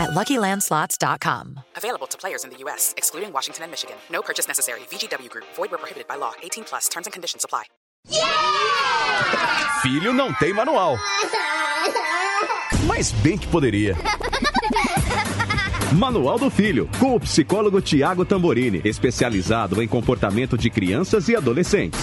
at LuckyLandSlots.com. Available to players in the U.S., excluding Washington and Michigan. No purchase necessary. VGW Group. Void where prohibited by law. 18 plus. Terms and conditions apply. Filho não tem manual. Mas bem que poderia. Manual do Filho, com o psicólogo Tiago Tamborini, especializado em comportamento de crianças e adolescentes.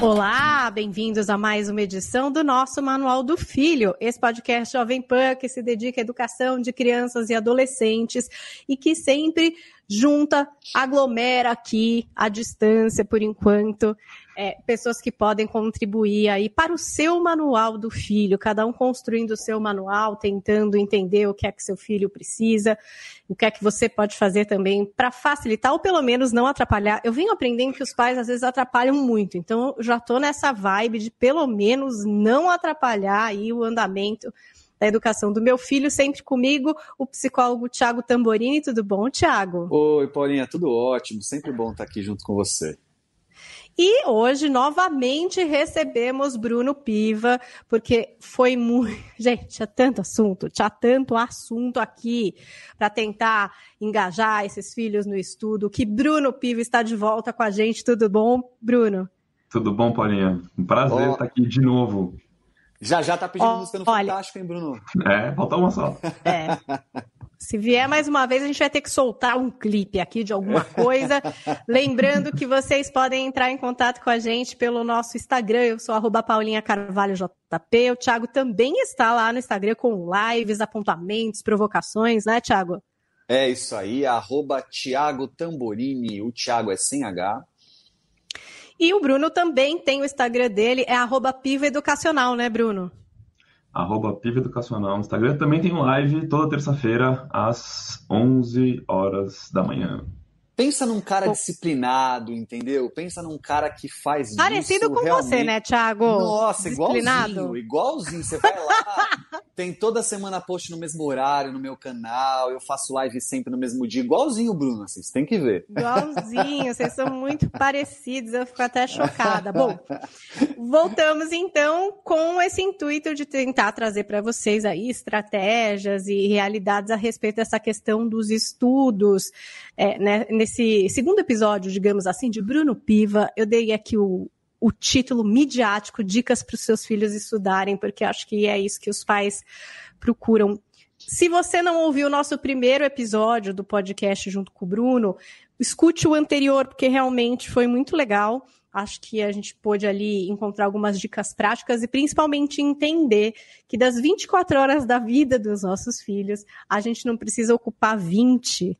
Olá, bem-vindos a mais uma edição do nosso Manual do Filho, esse podcast Jovem Pan que se dedica à educação de crianças e adolescentes e que sempre junta, aglomera aqui à distância, por enquanto, é, pessoas que podem contribuir aí para o seu manual do filho, cada um construindo o seu manual, tentando entender o que é que seu filho precisa, o que é que você pode fazer também para facilitar ou pelo menos não atrapalhar. Eu venho aprendendo que os pais às vezes atrapalham muito, então eu já estou nessa vibe de pelo menos não atrapalhar aí o andamento da educação do meu filho, sempre comigo, o psicólogo Tiago Tamborini. Tudo bom, Tiago? Oi, Paulinha, tudo ótimo. Sempre bom estar aqui junto com você. E hoje, novamente, recebemos Bruno Piva, porque foi muito. Gente, tinha tanto assunto, tinha tanto assunto aqui para tentar engajar esses filhos no estudo, que Bruno Piva está de volta com a gente. Tudo bom, Bruno? Tudo bom, Paulinha? Um prazer oh. estar aqui de novo. Já já tá pedindo oh, música no olha, Fantástico, hein, Bruno? É, falta uma só. É. Se vier mais uma vez, a gente vai ter que soltar um clipe aqui de alguma coisa. Lembrando que vocês podem entrar em contato com a gente pelo nosso Instagram. Eu sou arroba Paulinha Carvalho JP. O Thiago também está lá no Instagram com lives, apontamentos, provocações, né, Thiago? É isso aí, arroba Thiago Tamborini. O Thiago é sem H. E o Bruno também tem o Instagram dele, é arroba Piva Educacional, né, Bruno? Arroba Piva Educacional no Instagram. Também tem live toda terça-feira, às 11 horas da manhã. Pensa num cara disciplinado, entendeu? Pensa num cara que faz Parecido com realmente. você, né, Thiago? Nossa, igualzinho, igualzinho. Você vai lá, tem toda semana post no mesmo horário no meu canal, eu faço live sempre no mesmo dia, igualzinho o Bruno, assim, você tem que ver. Igualzinho, vocês são muito parecidos, eu fico até chocada. Bom, voltamos então com esse intuito de tentar trazer para vocês aí estratégias e realidades a respeito dessa questão dos estudos, é, né, nesse segundo episódio, digamos assim, de Bruno Piva, eu dei aqui o, o título midiático Dicas para os seus filhos estudarem, porque acho que é isso que os pais procuram. Se você não ouviu o nosso primeiro episódio do podcast junto com o Bruno, escute o anterior, porque realmente foi muito legal. Acho que a gente pôde ali encontrar algumas dicas práticas e principalmente entender que das 24 horas da vida dos nossos filhos, a gente não precisa ocupar 20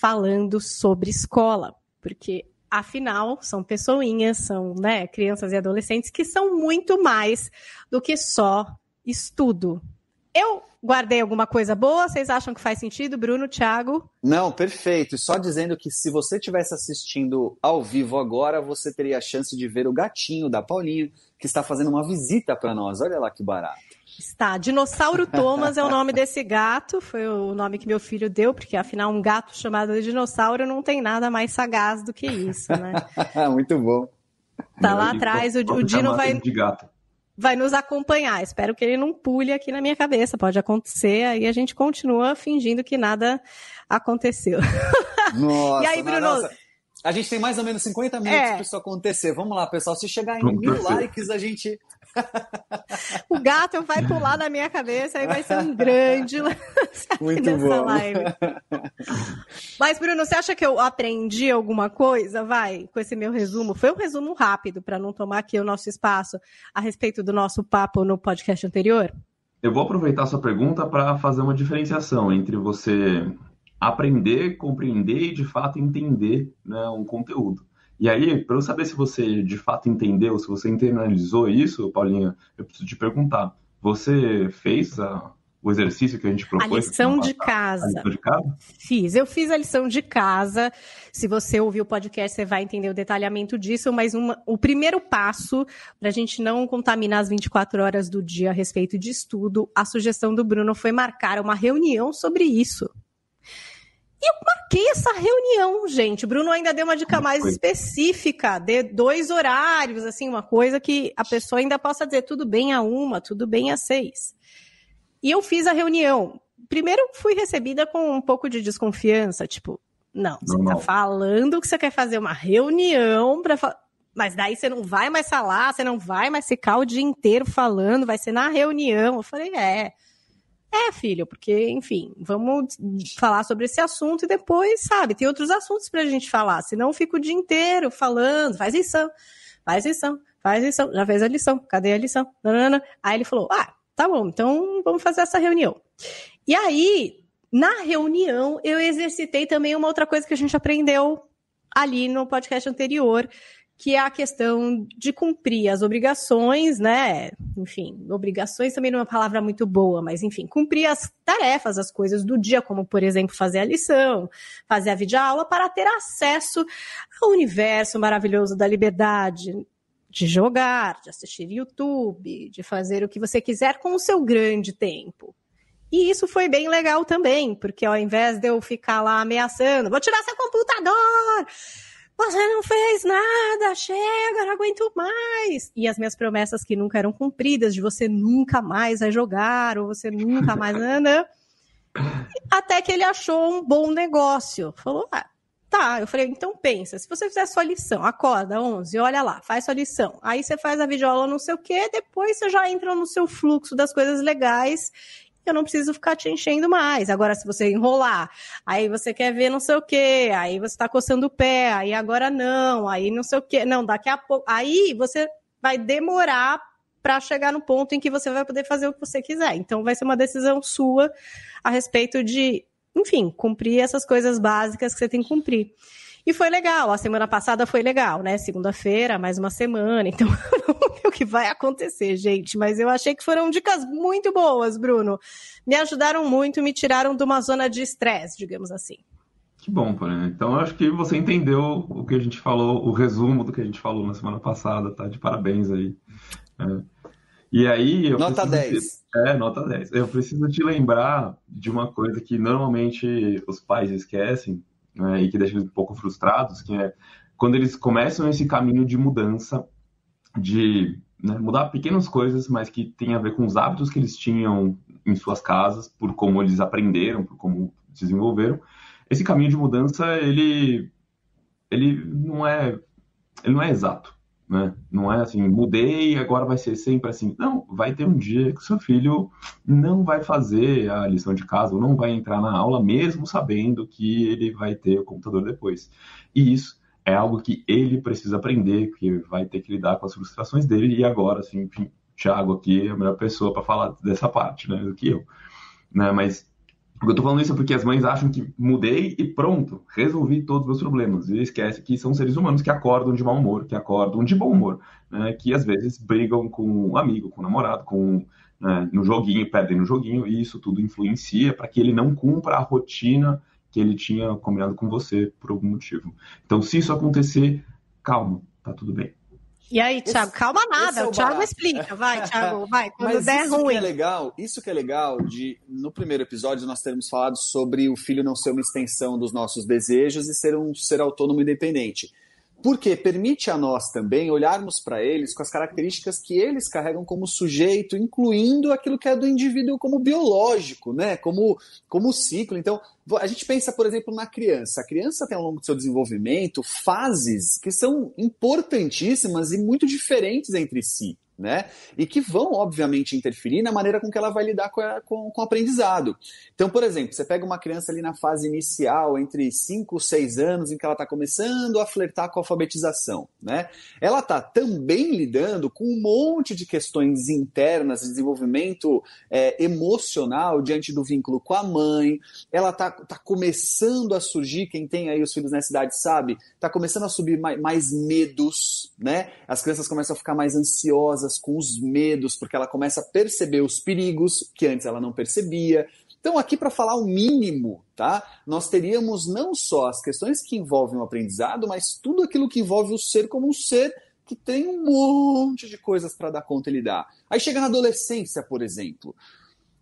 falando sobre escola, porque afinal são pessoinhas, são né, crianças e adolescentes que são muito mais do que só estudo. Eu guardei alguma coisa boa? Vocês acham que faz sentido, Bruno, Thiago? Não, perfeito. Só dizendo que se você estivesse assistindo ao vivo agora, você teria a chance de ver o gatinho da Paulinha, que está fazendo uma visita para nós. Olha lá que barato. Está. Dinossauro Thomas é o nome desse gato, foi o nome que meu filho deu, porque afinal um gato chamado de dinossauro não tem nada mais sagaz do que isso, né? Muito bom. Tá lá atrás, o, o Dino vai, vai nos acompanhar. Espero que ele não pule aqui na minha cabeça. Pode acontecer, aí a gente continua fingindo que nada aconteceu. Nossa, e aí, Bruno? Nossa. A gente tem mais ou menos 50 minutos é. para isso acontecer. Vamos lá, pessoal. Se chegar em mil likes, a gente o gato vai pular na minha cabeça e vai ser um grande Muito bom. live. Mas, Bruno, você acha que eu aprendi alguma coisa? Vai, com esse meu resumo. Foi um resumo rápido, para não tomar aqui o nosso espaço a respeito do nosso papo no podcast anterior? Eu vou aproveitar sua pergunta para fazer uma diferenciação entre você aprender, compreender e, de fato, entender né, um conteúdo. E aí, para eu saber se você de fato entendeu, se você internalizou isso, Paulinha, eu preciso te perguntar: você fez a, o exercício que a gente propôs? A lição de casa. A lição de casa? Fiz. Eu fiz a lição de casa. Se você ouvir o podcast, você vai entender o detalhamento disso. Mas uma, o primeiro passo, para a gente não contaminar as 24 horas do dia a respeito de estudo, a sugestão do Bruno foi marcar uma reunião sobre isso. E eu marquei essa reunião, gente. O Bruno ainda deu uma dica mais específica, de dois horários, assim, uma coisa que a pessoa ainda possa dizer tudo bem a uma, tudo bem a seis. E eu fiz a reunião. Primeiro fui recebida com um pouco de desconfiança, tipo, não, você Normal. tá falando que você quer fazer uma reunião para mas daí você não vai mais falar, você não vai mais ficar o dia inteiro falando, vai ser na reunião. Eu falei, é. É, filho, porque, enfim, vamos falar sobre esse assunto e depois, sabe, tem outros assuntos pra gente falar. Senão fica o dia inteiro falando, faz lição, faz lição, faz lição, já fez a lição, cadê a lição? Nanana. Aí ele falou, ah, tá bom, então vamos fazer essa reunião. E aí, na reunião, eu exercitei também uma outra coisa que a gente aprendeu ali no podcast anterior, que é a questão de cumprir as obrigações, né? Enfim, obrigações também não é uma palavra muito boa, mas enfim, cumprir as tarefas, as coisas do dia, como por exemplo fazer a lição, fazer a videoaula, para ter acesso ao universo maravilhoso da liberdade, de jogar, de assistir YouTube, de fazer o que você quiser com o seu grande tempo. E isso foi bem legal também, porque ao invés de eu ficar lá ameaçando, vou tirar seu computador, você não fez nada, chega, não aguento mais. E as minhas promessas que nunca eram cumpridas, de você nunca mais vai jogar, ou você nunca mais. Anda. Até que ele achou um bom negócio. Falou, ah, tá. Eu falei, então pensa, se você fizer sua lição, acorda 11, olha lá, faz sua lição. Aí você faz a videoaula não sei o quê, depois você já entra no seu fluxo das coisas legais eu não preciso ficar te enchendo mais. Agora, se você enrolar, aí você quer ver não sei o quê, aí você está coçando o pé, aí agora não, aí não sei o quê. Não, daqui a pouco. Aí você vai demorar para chegar no ponto em que você vai poder fazer o que você quiser. Então, vai ser uma decisão sua a respeito de, enfim, cumprir essas coisas básicas que você tem que cumprir. E foi legal, a semana passada foi legal, né? Segunda-feira, mais uma semana, então vamos ver o que vai acontecer, gente. Mas eu achei que foram dicas muito boas, Bruno. Me ajudaram muito, me tiraram de uma zona de estresse, digamos assim. Que bom, Paulinha. Então eu acho que você entendeu o que a gente falou, o resumo do que a gente falou na semana passada, tá? De parabéns aí. É. E aí. nota 10. Te... É, nota 10. Eu preciso te lembrar de uma coisa que normalmente os pais esquecem, né, e que deixa eles um pouco frustrados, que é quando eles começam esse caminho de mudança, de né, mudar pequenas coisas, mas que tem a ver com os hábitos que eles tinham em suas casas, por como eles aprenderam, por como desenvolveram. Esse caminho de mudança, ele, ele não é, ele não é exato. Né? Não é assim, mudei e agora vai ser sempre assim. Não, vai ter um dia que seu filho não vai fazer a lição de casa ou não vai entrar na aula, mesmo sabendo que ele vai ter o computador depois. E isso é algo que ele precisa aprender, que vai ter que lidar com as frustrações dele. E agora, assim, enfim, Thiago aqui é a melhor pessoa para falar dessa parte, né, do que eu. Né? Mas eu tô falando isso porque as mães acham que mudei e pronto, resolvi todos os meus problemas. E esquece que são seres humanos que acordam de mau humor, que acordam de bom humor, né? que às vezes brigam com um amigo, com um namorado, com né, no joguinho, perdem no joguinho, e isso tudo influencia para que ele não cumpra a rotina que ele tinha combinado com você por algum motivo. Então, se isso acontecer, calma, tá tudo bem. E aí, Thiago, esse, calma nada, é o, o Thiago explica, vai, Thiago, vai, quando Mas der isso ruim. Que é legal, isso que é legal de, no primeiro episódio, nós termos falado sobre o filho não ser uma extensão dos nossos desejos e ser um ser autônomo e independente. Porque permite a nós também olharmos para eles com as características que eles carregam como sujeito, incluindo aquilo que é do indivíduo como biológico, né? como, como ciclo. Então, a gente pensa, por exemplo, na criança. A criança tem ao longo do seu desenvolvimento fases que são importantíssimas e muito diferentes entre si né? E que vão, obviamente, interferir na maneira com que ela vai lidar com, a, com, com, o aprendizado. Então, por exemplo, você pega uma criança ali na fase inicial, entre 5 e 6 anos, em que ela está começando a flertar com a alfabetização, né? Ela está também lidando com um monte de questões internas de desenvolvimento é, emocional diante do vínculo com a mãe. Ela está tá começando a surgir, quem tem aí os filhos nessa idade sabe, está começando a subir mais, mais medos, né? As crianças começam a ficar mais ansiosas com os medos, porque ela começa a perceber os perigos que antes ela não percebia. Então, aqui para falar o mínimo, tá? Nós teríamos não só as questões que envolvem o aprendizado, mas tudo aquilo que envolve o ser como um ser que tem um monte de coisas para dar conta e lidar. Aí chega na adolescência, por exemplo.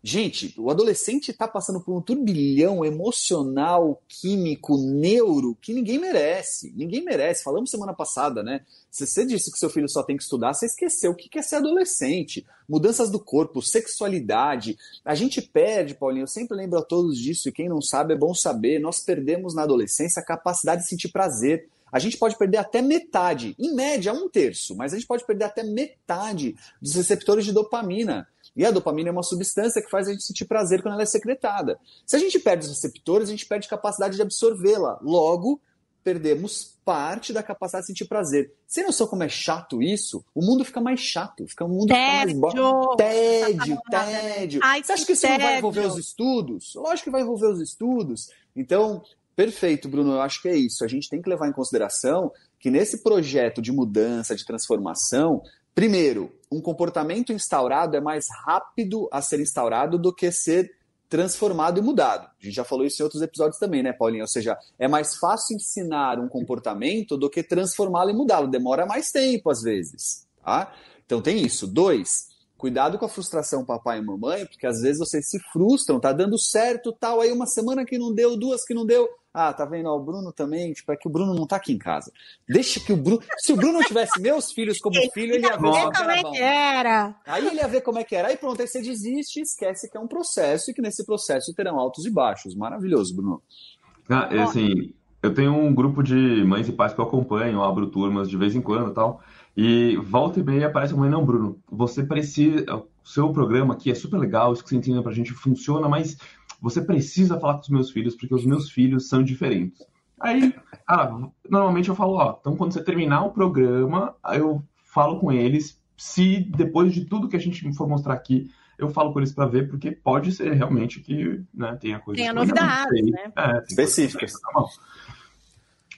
Gente, o adolescente está passando por um turbilhão emocional, químico, neuro, que ninguém merece. Ninguém merece. Falamos semana passada, né? Se você disse que seu filho só tem que estudar, você esqueceu o que é ser adolescente. Mudanças do corpo, sexualidade. A gente perde, Paulinho, eu sempre lembro a todos disso, e quem não sabe é bom saber. Nós perdemos na adolescência a capacidade de sentir prazer. A gente pode perder até metade, em média um terço, mas a gente pode perder até metade dos receptores de dopamina. E a dopamina é uma substância que faz a gente sentir prazer quando ela é secretada. Se a gente perde os receptores, a gente perde capacidade de absorvê-la. Logo, perdemos parte da capacidade de sentir prazer. Sem noção como é chato isso, o mundo fica mais chato, fica, o mundo tédio. mais tédio, tédio. Ai, Você acha que isso tédio. não vai envolver os estudos? Lógico que vai envolver os estudos. Então, perfeito, Bruno, eu acho que é isso. A gente tem que levar em consideração que nesse projeto de mudança, de transformação, Primeiro, um comportamento instaurado é mais rápido a ser instaurado do que ser transformado e mudado. A gente já falou isso em outros episódios também, né, Paulinho? Ou seja, é mais fácil ensinar um comportamento do que transformá-lo e mudá-lo. Demora mais tempo, às vezes. Tá? Então tem isso. Dois, cuidado com a frustração papai e mamãe, porque às vezes vocês se frustram, tá dando certo, tal, aí uma semana que não deu, duas que não deu, ah, tá vendo? Ó, o Bruno também, tipo, é que o Bruno não tá aqui em casa. Deixa que o Bruno. Se o Bruno tivesse meus filhos como filho, ele ia ver como é que era. Aí ele ia ver como é que era. Aí pronto, aí você desiste e esquece que é um processo e que nesse processo terão altos e baixos. Maravilhoso, Bruno. Ah, é assim, eu tenho um grupo de mães e pais que eu acompanho, eu abro turmas de vez em quando e tal. E volta e meia aparece a mãe, não, Bruno, você precisa. O seu programa aqui é super legal, isso que você ensina pra gente funciona, mas você precisa falar com os meus filhos, porque os meus filhos são diferentes. Aí, ah, normalmente eu falo, ó, então quando você terminar o programa, eu falo com eles, se depois de tudo que a gente for mostrar aqui, eu falo com eles para ver, porque pode ser realmente que né, tenha coisa. Tem a novidade, né? É, Específicas.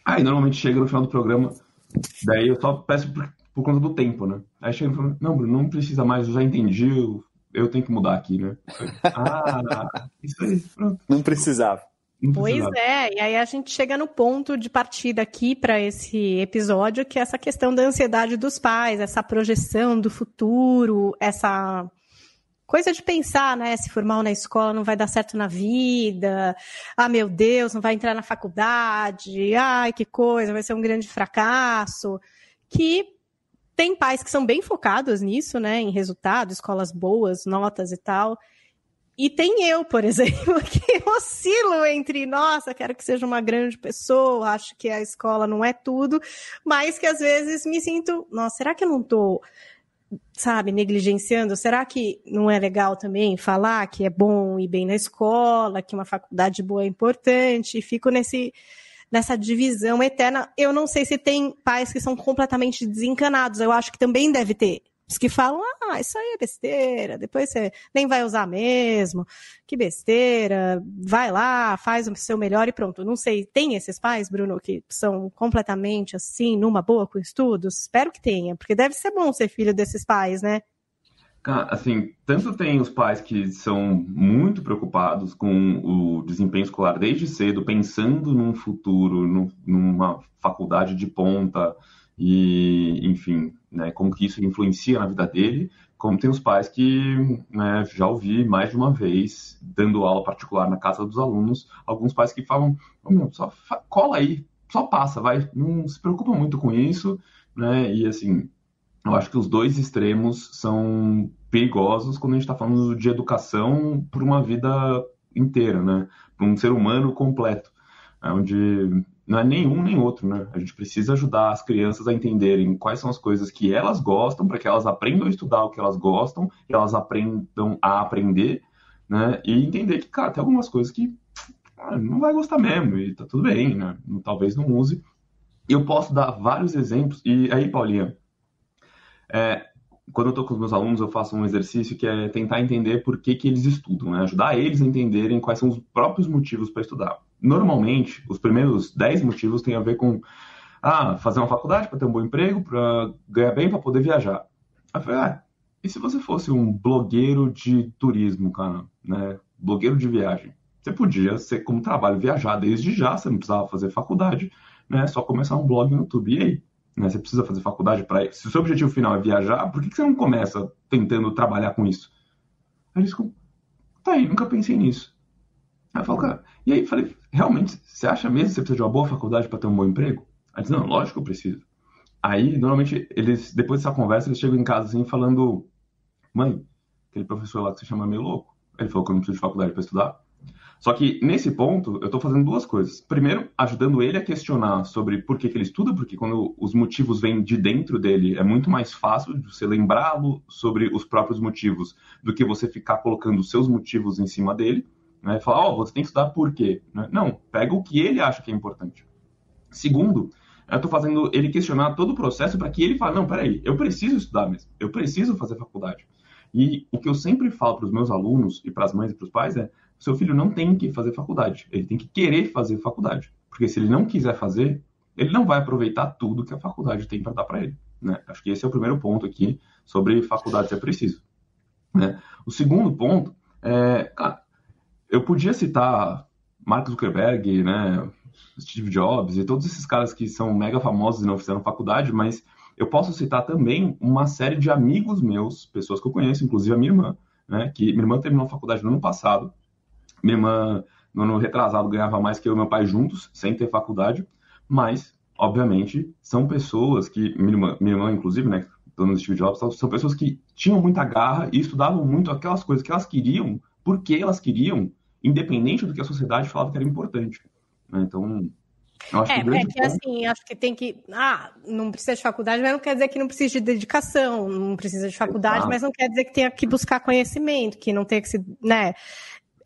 Aí normalmente chega no final do programa, daí eu só peço por, por conta do tempo, né? Aí chega e fala, não, Bruno, não precisa mais, eu já entendi, eu eu tenho que mudar aqui, né? Ah, isso aí, pronto. Não precisava. Pois é, e aí a gente chega no ponto de partida aqui para esse episódio, que é essa questão da ansiedade dos pais, essa projeção do futuro, essa coisa de pensar, né? Se formar na escola não vai dar certo na vida, ah, meu Deus, não vai entrar na faculdade, ai, que coisa, vai ser um grande fracasso, que tem pais que são bem focados nisso, né? Em resultados, escolas boas, notas e tal. E tem eu, por exemplo, que oscilo entre, nossa, quero que seja uma grande pessoa, acho que a escola não é tudo, mas que às vezes me sinto, nossa, será que eu não tô, sabe, negligenciando? Será que não é legal também falar que é bom ir bem na escola, que uma faculdade boa é importante? E fico nesse, nessa divisão eterna. Eu não sei se tem pais que são completamente desencanados. Eu acho que também deve ter. Os que falam, ah, isso aí é besteira, depois você nem vai usar mesmo, que besteira, vai lá, faz o seu melhor e pronto. Não sei, tem esses pais, Bruno, que são completamente assim, numa boa com estudos? Espero que tenha, porque deve ser bom ser filho desses pais, né? Assim, tanto tem os pais que são muito preocupados com o desempenho escolar desde cedo, pensando num futuro, num, numa faculdade de ponta e, enfim, né, como que isso influencia na vida dele, como tem os pais que né, já ouvi mais de uma vez, dando aula particular na casa dos alunos, alguns pais que falam, só cola aí, só passa, vai, não se preocupa muito com isso, né, e assim, eu acho que os dois extremos são perigosos quando a gente está falando de educação para uma vida inteira, né? Para um ser humano completo, é onde não é nenhum nem outro, né? A gente precisa ajudar as crianças a entenderem quais são as coisas que elas gostam, para que elas aprendam a estudar o que elas gostam, elas aprendam a aprender, né? E entender que, cara, tem algumas coisas que ah, não vai gostar mesmo, e tá tudo bem, né? Talvez não use. Eu posso dar vários exemplos, e aí, Paulinha, é, quando eu estou com os meus alunos, eu faço um exercício que é tentar entender por que, que eles estudam, né? ajudar eles a entenderem quais são os próprios motivos para estudar. Normalmente, os primeiros 10 motivos têm a ver com ah, fazer uma faculdade para ter um bom emprego, para ganhar bem, para poder viajar. Aí eu falei, ah, e se você fosse um blogueiro de turismo, cara, né? Blogueiro de viagem? Você podia ser como trabalho viajar desde já, você não precisava fazer faculdade, né? Só começar um blog no YouTube. E aí? Né? Você precisa fazer faculdade para isso. Se o seu objetivo final é viajar, por que, que você não começa tentando trabalhar com isso? Aí eles ficam, tá aí, nunca pensei nisso. Aí eu falo, cara, e aí falei, realmente, você acha mesmo que você precisa de uma boa faculdade para ter um bom emprego? Aí diz, não, lógico que eu preciso. Aí, normalmente, eles, depois dessa conversa, eles chegam em casa assim, falando, mãe, aquele professor lá que você chama meio louco. Ele falou que eu não preciso de faculdade para estudar. Só que nesse ponto, eu estou fazendo duas coisas. Primeiro, ajudando ele a questionar sobre por que, que ele estuda, porque quando os motivos vêm de dentro dele, é muito mais fácil de você lembrá-lo sobre os próprios motivos do que você ficar colocando os seus motivos em cima dele. Né? Falar, ó, oh, você tem que estudar por quê? Né? Não, pega o que ele acha que é importante. Segundo, eu estou fazendo ele questionar todo o processo para que ele fale, não, peraí, eu preciso estudar mesmo, eu preciso fazer faculdade. E o que eu sempre falo para os meus alunos e para as mães e para os pais é, seu filho não tem que fazer faculdade, ele tem que querer fazer faculdade. Porque se ele não quiser fazer, ele não vai aproveitar tudo que a faculdade tem para dar para ele. Né? Acho que esse é o primeiro ponto aqui sobre faculdade ser preciso. Né? O segundo ponto é, cara, eu podia citar Mark Zuckerberg, né, Steve Jobs e todos esses caras que são mega famosos e não fizeram faculdade, mas eu posso citar também uma série de amigos meus, pessoas que eu conheço, inclusive a minha irmã, né, que minha irmã terminou a faculdade no ano passado, minha irmã, no ano retrasado, ganhava mais que eu e meu pai juntos, sem ter faculdade, mas, obviamente, são pessoas que, minha irmã, minha irmã inclusive, né, dona Steve Jobs, são pessoas que tinham muita garra e estudavam muito aquelas coisas que elas queriam, porque elas queriam, independente do que a sociedade falava que era importante. Né? Então, eu acho é, que, é que assim, acho que tem que. Ah, não precisa de faculdade, mas não quer dizer que não precisa de dedicação, não precisa de faculdade, Exato. mas não quer dizer que tenha que buscar conhecimento, que não tenha que se. Né?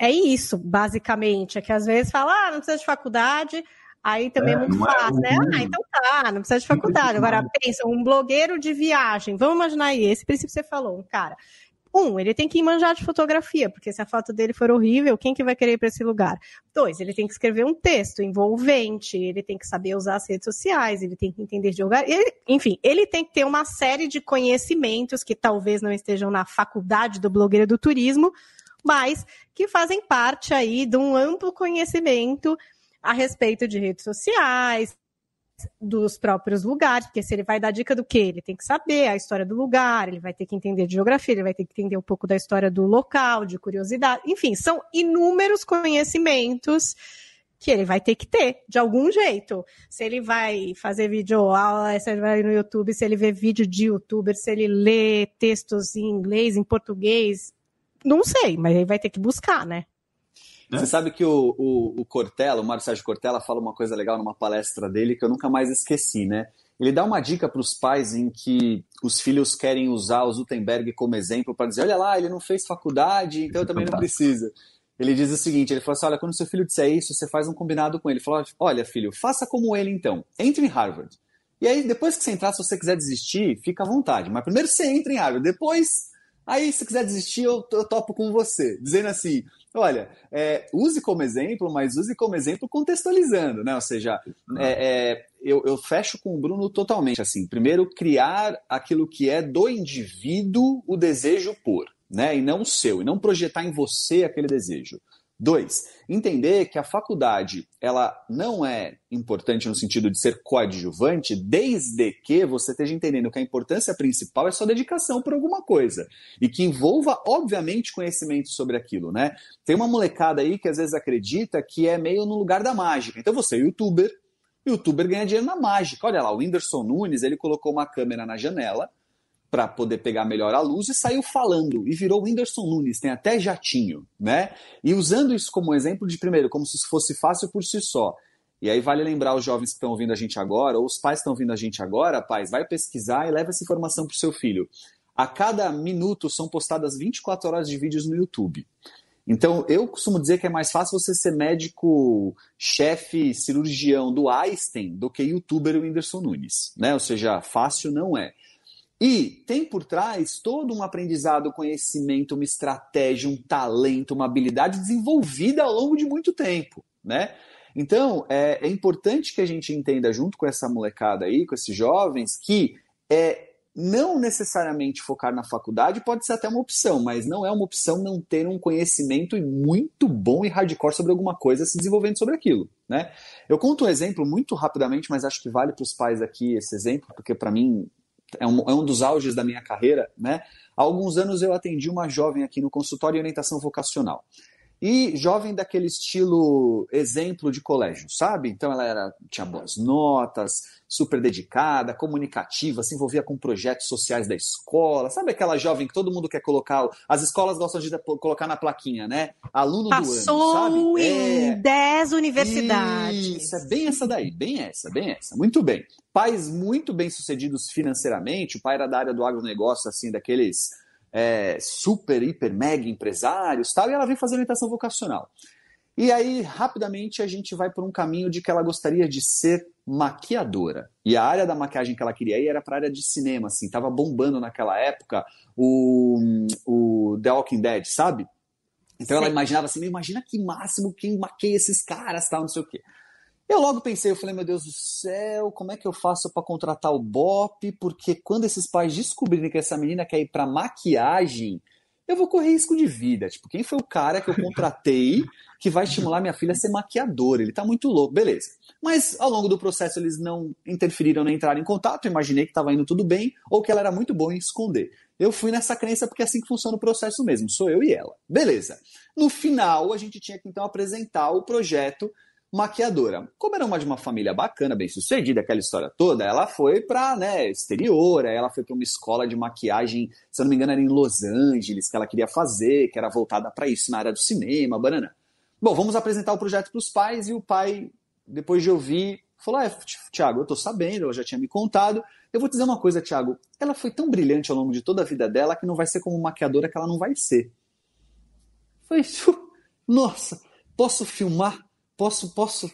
É isso, basicamente. É que às vezes fala, ah, não precisa de faculdade, aí também é, é muito é fácil, é né? Ah, então tá, não precisa de faculdade. Agora, pensa, um blogueiro de viagem, vamos imaginar aí, esse princípio que você falou, um cara. Um, ele tem que manjar de fotografia, porque se a foto dele for horrível, quem que vai querer ir para esse lugar? Dois, ele tem que escrever um texto envolvente, ele tem que saber usar as redes sociais, ele tem que entender de jogar, ele, enfim, ele tem que ter uma série de conhecimentos que talvez não estejam na faculdade do blogueiro do turismo, mas que fazem parte aí de um amplo conhecimento a respeito de redes sociais, dos próprios lugares, porque se ele vai dar dica do que? Ele tem que saber a história do lugar, ele vai ter que entender de geografia, ele vai ter que entender um pouco da história do local, de curiosidade, enfim, são inúmeros conhecimentos que ele vai ter que ter, de algum jeito. Se ele vai fazer vídeo aula, se ele vai no YouTube, se ele vê vídeo de youtuber, se ele lê textos em inglês, em português, não sei, mas aí vai ter que buscar, né? Você sabe que o, o, o Cortella, o Mário Sérgio Cortella, fala uma coisa legal numa palestra dele que eu nunca mais esqueci, né? Ele dá uma dica para os pais em que os filhos querem usar o Gutenberg como exemplo para dizer: olha lá, ele não fez faculdade, então também não precisa. Ele diz o seguinte: ele fala assim, olha, quando seu filho disser isso, você faz um combinado com ele. Ele fala: olha, filho, faça como ele então, entre em Harvard. E aí, depois que você entrar, se você quiser desistir, fica à vontade. Mas primeiro você entra em Harvard, depois Aí, se quiser desistir, eu, eu topo com você, dizendo assim: olha, é, use como exemplo, mas use como exemplo contextualizando, né? Ou seja, é, é, eu, eu, fecho com o Bruno totalmente assim. Primeiro, criar aquilo que é do indivíduo o desejo por, né? E não o seu, e não projetar em você aquele desejo. Dois, entender que a faculdade ela não é importante no sentido de ser coadjuvante, desde que você esteja entendendo que a importância principal é sua dedicação por alguma coisa e que envolva, obviamente, conhecimento sobre aquilo, né? Tem uma molecada aí que às vezes acredita que é meio no lugar da mágica. Então você é youtuber, youtuber ganha dinheiro na mágica. Olha lá, o Whindersson Nunes ele colocou uma câmera na janela para poder pegar melhor a luz e saiu falando e virou Whindersson Nunes, tem até jatinho, né? E usando isso como exemplo de primeiro, como se fosse fácil por si só. E aí vale lembrar os jovens que estão ouvindo a gente agora, ou os pais que estão ouvindo a gente agora, pais, vai pesquisar e leva essa informação para o seu filho. A cada minuto são postadas 24 horas de vídeos no YouTube. Então, eu costumo dizer que é mais fácil você ser médico, chefe, cirurgião do Einstein do que youtuber Whindersson Nunes, né? Ou seja, fácil não é. E tem por trás todo um aprendizado, conhecimento, uma estratégia, um talento, uma habilidade desenvolvida ao longo de muito tempo, né? Então, é, é importante que a gente entenda junto com essa molecada aí, com esses jovens, que é não necessariamente focar na faculdade pode ser até uma opção, mas não é uma opção não ter um conhecimento muito bom e hardcore sobre alguma coisa se desenvolvendo sobre aquilo, né? Eu conto um exemplo muito rapidamente, mas acho que vale para os pais aqui esse exemplo, porque para mim é um, é um dos auges da minha carreira, né? Há alguns anos eu atendi uma jovem aqui no consultório de orientação vocacional. E jovem daquele estilo exemplo de colégio, sabe? Então ela era, tinha boas notas, super dedicada, comunicativa, se envolvia com projetos sociais da escola. Sabe aquela jovem que todo mundo quer colocar? As escolas gostam de colocar na plaquinha, né? Aluno Passou do ano, sabe? em É. 10 universidades. Isso, é bem essa daí, bem essa, bem essa. Muito bem. Pais muito bem sucedidos financeiramente, o pai era da área do agronegócio, assim, daqueles é, super, hiper, mega empresários tal, e ela vem fazer orientação vocacional. E aí, rapidamente, a gente vai por um caminho de que ela gostaria de ser maquiadora. E a área da maquiagem que ela queria ir era para a área de cinema, assim, tava bombando naquela época o, o The Walking Dead, sabe? Então ela Sei. imaginava assim, imagina que máximo quem maqueia esses caras, tal, não sei o quê. Eu logo pensei, eu falei, meu Deus do céu, como é que eu faço para contratar o Bop? Porque quando esses pais descobrirem que essa menina quer ir para maquiagem, eu vou correr risco de vida. Tipo, quem foi o cara que eu contratei que vai estimular minha filha a ser maquiadora? Ele tá muito louco, beleza. Mas ao longo do processo eles não interferiram nem entraram em contato, eu imaginei que estava indo tudo bem ou que ela era muito boa em esconder. Eu fui nessa crença porque é assim que funciona o processo mesmo, sou eu e ela. Beleza. No final, a gente tinha que então apresentar o projeto maquiadora. Como era uma de uma família bacana, bem sucedida, aquela história toda, ela foi para né, exterior, ela foi para uma escola de maquiagem, se eu não me engano, era em Los Angeles, que ela queria fazer, que era voltada para isso, na área do cinema, banana. Bom, vamos apresentar o projeto para os pais e o pai, depois de ouvir, falou: ah, Tiago, eu tô sabendo, ela já tinha me contado. Eu vou te dizer uma coisa, Tiago, ela foi tão brilhante ao longo de toda a vida dela que não vai ser como maquiadora que ela não vai ser. Foi, nossa, posso filmar? Posso, posso.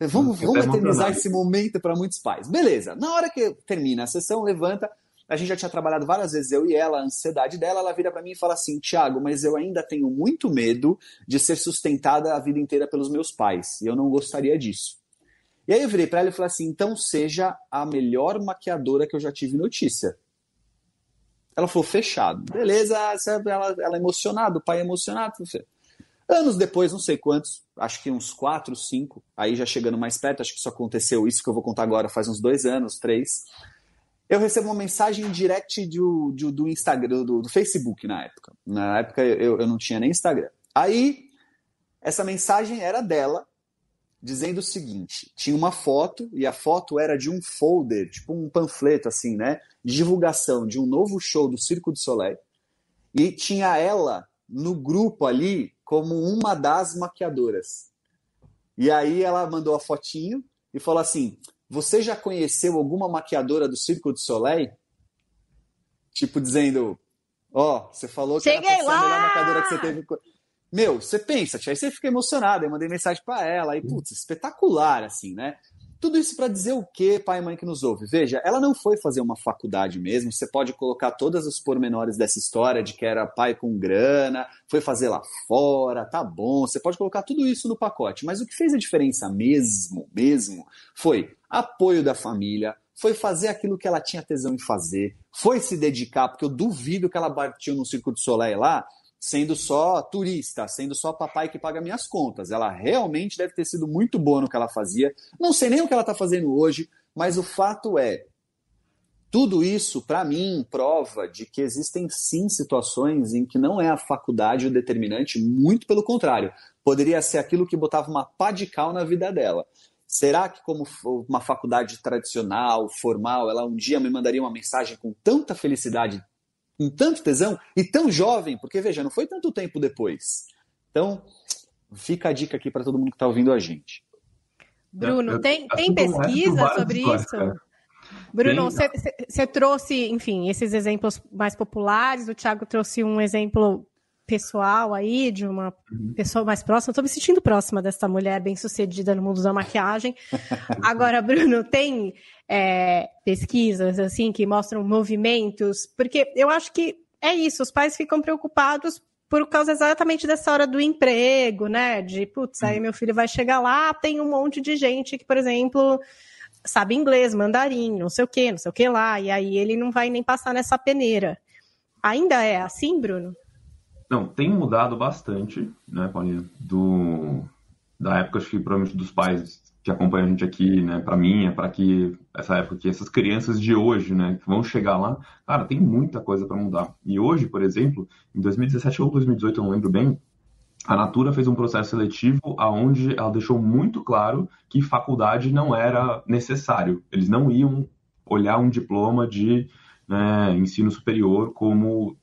Vamos, vamos eternizar esse momento para muitos pais. Beleza, na hora que termina a sessão, levanta. A gente já tinha trabalhado várias vezes, eu e ela, a ansiedade dela, ela vira para mim e fala assim: Tiago, mas eu ainda tenho muito medo de ser sustentada a vida inteira pelos meus pais. E eu não gostaria disso. E aí eu virei para ela e falei assim: então seja a melhor maquiadora que eu já tive notícia. Ela falou: fechado. Beleza, ela, ela emocionada, o pai emocionado. Anos depois, não sei quantos, acho que uns quatro, cinco, aí já chegando mais perto, acho que isso aconteceu, isso que eu vou contar agora faz uns dois anos, três. Eu recebo uma mensagem direct do, do, do Instagram, do, do, Facebook na época. Na época eu, eu não tinha nem Instagram. Aí, essa mensagem era dela, dizendo o seguinte: tinha uma foto, e a foto era de um folder, tipo um panfleto, assim, né? De divulgação de um novo show do Circo du Soleil. E tinha ela no grupo ali como uma das maquiadoras. E aí ela mandou a fotinho e falou assim: Você já conheceu alguma maquiadora do Circo du Soleil? Tipo, dizendo: Ó, oh, você falou que Cheguei era lá! a melhor maquiadora que você teve. Meu, você pensa, aí você fica emocionado. Eu mandei mensagem para ela, aí, putz, espetacular, assim, né? Tudo isso para dizer o que, pai e mãe que nos ouve? Veja, ela não foi fazer uma faculdade mesmo. Você pode colocar todas os pormenores dessa história de que era pai com grana, foi fazer lá fora, tá bom. Você pode colocar tudo isso no pacote. Mas o que fez a diferença mesmo, mesmo, foi apoio da família, foi fazer aquilo que ela tinha tesão em fazer, foi se dedicar, porque eu duvido que ela batiu no Circo do Soleil lá sendo só turista, sendo só papai que paga minhas contas. Ela realmente deve ter sido muito boa no que ela fazia. Não sei nem o que ela está fazendo hoje, mas o fato é, tudo isso, para mim, prova de que existem sim situações em que não é a faculdade o determinante, muito pelo contrário. Poderia ser aquilo que botava uma pá de cal na vida dela. Será que, como uma faculdade tradicional, formal, ela um dia me mandaria uma mensagem com tanta felicidade, com tanto tesão e tão jovem? Porque, veja, não foi tanto tempo depois. Então, fica a dica aqui para todo mundo que está ouvindo a gente. Bruno, eu, tem, tem pesquisa sobre isso? Cara. Bruno, você trouxe, enfim, esses exemplos mais populares. O Thiago trouxe um exemplo pessoal aí, de uma uhum. pessoa mais próxima. Estou me sentindo próxima dessa mulher bem sucedida no mundo da maquiagem. Agora, Bruno, tem é, pesquisas assim que mostram movimentos, porque eu acho que é isso, os pais ficam preocupados por causa exatamente dessa hora do emprego, né? De, putz, aí meu filho vai chegar lá, tem um monte de gente que, por exemplo, sabe inglês, mandarim, não sei o que, não sei o que lá, e aí ele não vai nem passar nessa peneira. Ainda é assim, Bruno? Não, tem mudado bastante, né, Paulinha? Do, da época, acho que provavelmente dos pais que acompanham a gente aqui, né, para mim, é para que essa época que essas crianças de hoje, né, que vão chegar lá, cara, tem muita coisa para mudar. E hoje, por exemplo, em 2017 ou 2018, eu não lembro bem, a Natura fez um processo seletivo aonde ela deixou muito claro que faculdade não era necessário. Eles não iam olhar um diploma de né, ensino superior como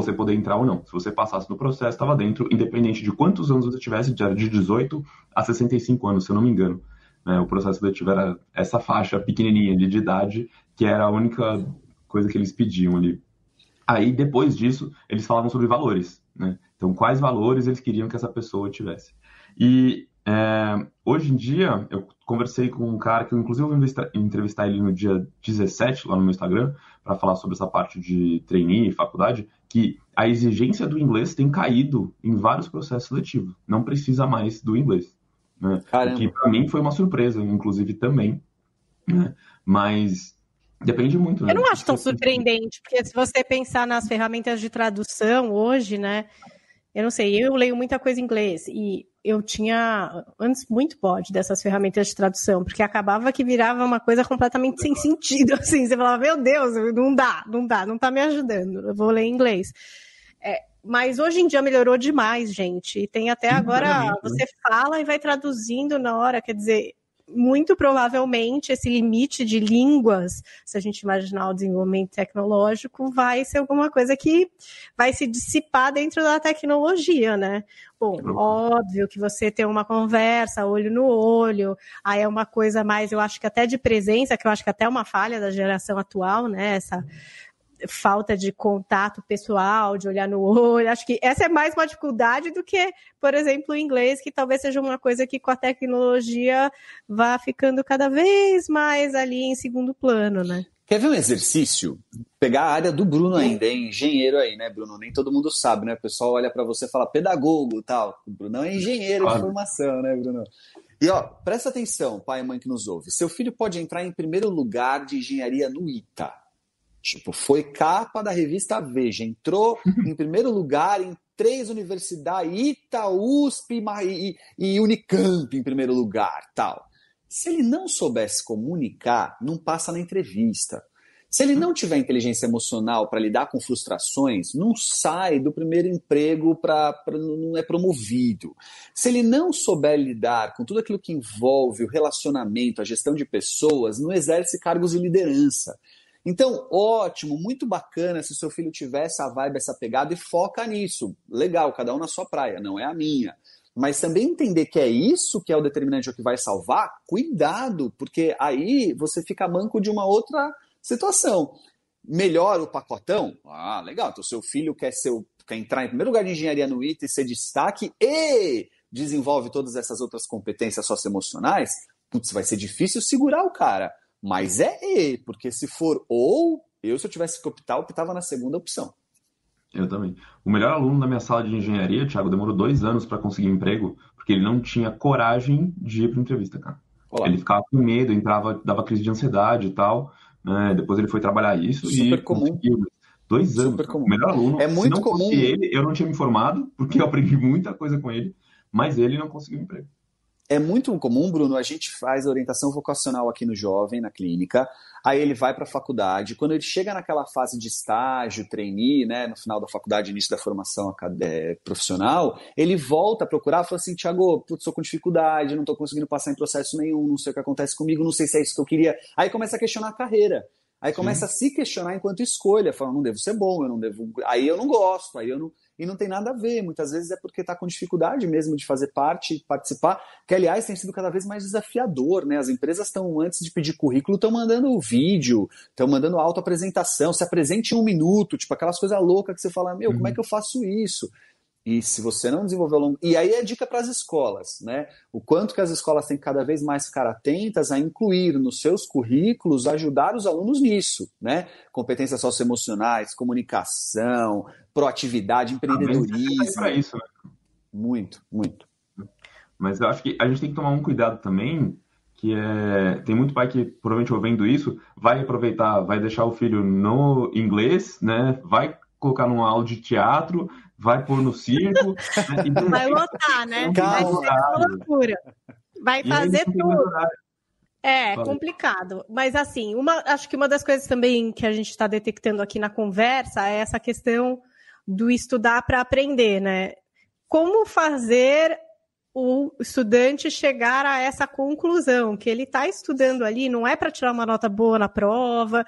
você poder entrar ou não. Se você passasse no processo, estava dentro, independente de quantos anos você tivesse, de 18 a 65 anos, se eu não me engano. Né, o processo seletivo era essa faixa pequenininha de, de idade, que era a única coisa que eles pediam ali. Aí, depois disso, eles falavam sobre valores. Né? Então, quais valores eles queriam que essa pessoa tivesse. E é, hoje em dia, eu conversei com um cara que eu, inclusive, vou entrevistar ele no dia 17, lá no meu Instagram, para falar sobre essa parte de trainee e faculdade, que a exigência do inglês tem caído em vários processos seletivos. Não precisa mais do inglês. Né? O que para mim foi uma surpresa, inclusive, também. Né? Mas Depende muito. Né? Eu não acho tão surpreendente, porque se você pensar nas ferramentas de tradução hoje, né? Eu não sei, eu leio muita coisa em inglês e eu tinha antes muito bode dessas ferramentas de tradução, porque acabava que virava uma coisa completamente sem sentido, assim, você falava, meu Deus, não dá, não dá, não tá me ajudando, eu vou ler em inglês. É, mas hoje em dia melhorou demais, gente, e tem até agora, você fala e vai traduzindo na hora, quer dizer, muito provavelmente esse limite de línguas, se a gente imaginar o desenvolvimento tecnológico, vai ser alguma coisa que vai se dissipar dentro da tecnologia, né? Bom, óbvio que você tem uma conversa, olho no olho, aí é uma coisa mais, eu acho que até de presença, que eu acho que até é uma falha da geração atual, né? Essa falta de contato pessoal, de olhar no olho. Acho que essa é mais uma dificuldade do que, por exemplo, o inglês, que talvez seja uma coisa que com a tecnologia vá ficando cada vez mais ali em segundo plano, né? Quer ver um exercício? Pegar a área do Bruno ainda, é engenheiro aí, né, Bruno? Nem todo mundo sabe, né? O pessoal olha para você e fala pedagogo tal. O Bruno é engenheiro de formação, né, Bruno? E ó, presta atenção, pai e mãe que nos ouve. Seu filho pode entrar em primeiro lugar de engenharia no ITA. Tipo, foi capa da revista Veja, entrou em primeiro lugar em três universidades, Ita, USP e, e Unicamp em primeiro lugar, tal. Se ele não soubesse comunicar, não passa na entrevista. Se ele não tiver inteligência emocional para lidar com frustrações, não sai do primeiro emprego para não é promovido. Se ele não souber lidar com tudo aquilo que envolve o relacionamento, a gestão de pessoas, não exerce cargos de liderança. Então, ótimo, muito bacana se seu filho tivesse a vibe, essa pegada e foca nisso. Legal, cada um na sua praia, não é a minha. Mas também entender que é isso que é o determinante o que vai salvar, cuidado, porque aí você fica manco de uma outra situação. Melhora o pacotão? Ah, legal. Então, seu filho quer, ser, quer entrar em primeiro lugar de engenharia no ITA e ser destaque e desenvolve todas essas outras competências socioemocionais. Putz, vai ser difícil segurar o cara. Mas é E, porque se for ou, eu se eu tivesse que optar, optava na segunda opção. Eu também. O melhor aluno da minha sala de engenharia, Thiago, demorou dois anos para conseguir emprego, porque ele não tinha coragem de ir para entrevista, cara. Olá. Ele ficava com medo, entrava, dava crise de ansiedade e tal. Né? Depois ele foi trabalhar isso Super e comum. conseguiu. Dois anos. Super comum. O melhor aluno. É muito Se não comum. fosse ele, eu não tinha me formado, porque eu aprendi muita coisa com ele, mas ele não conseguiu emprego é muito comum, Bruno, a gente faz orientação vocacional aqui no jovem, na clínica, aí ele vai para a faculdade, quando ele chega naquela fase de estágio, trainee, né, no final da faculdade, início da formação é, profissional, ele volta a procurar, fala assim, Tiago, putz, com dificuldade, não estou conseguindo passar em processo nenhum, não sei o que acontece comigo, não sei se é isso que eu queria. Aí começa a questionar a carreira. Aí começa Sim. a se questionar enquanto escolha, falando, não devo ser bom, eu não devo. Aí eu não gosto, aí eu não e não tem nada a ver. Muitas vezes é porque está com dificuldade mesmo de fazer parte, participar, que aliás tem sido cada vez mais desafiador, né? As empresas estão, antes de pedir currículo, estão mandando vídeo, estão mandando autoapresentação, se apresente em um minuto, tipo aquelas coisas loucas que você fala, meu, uhum. como é uhum. que eu faço isso? E se você não desenvolver ao longo. E aí é dica para as escolas, né? O quanto que as escolas têm que cada vez mais ficar atentas a incluir nos seus currículos, ajudar os alunos nisso, né? Competências socioemocionais, comunicação, proatividade, empreendedorismo. Para isso, né? Muito, muito. Mas eu acho que a gente tem que tomar um cuidado também, que é tem muito pai que provavelmente ouvindo isso vai aproveitar, vai deixar o filho no inglês, né? Vai colocar numa aula de teatro, vai pôr no circo, né? vai lotar, né? Vai ser uma loucura. Vai fazer tudo. É, complicado. Mas assim, uma, acho que uma das coisas também que a gente está detectando aqui na conversa é essa questão do estudar para aprender, né? Como fazer o estudante chegar a essa conclusão, que ele está estudando ali, não é para tirar uma nota boa na prova,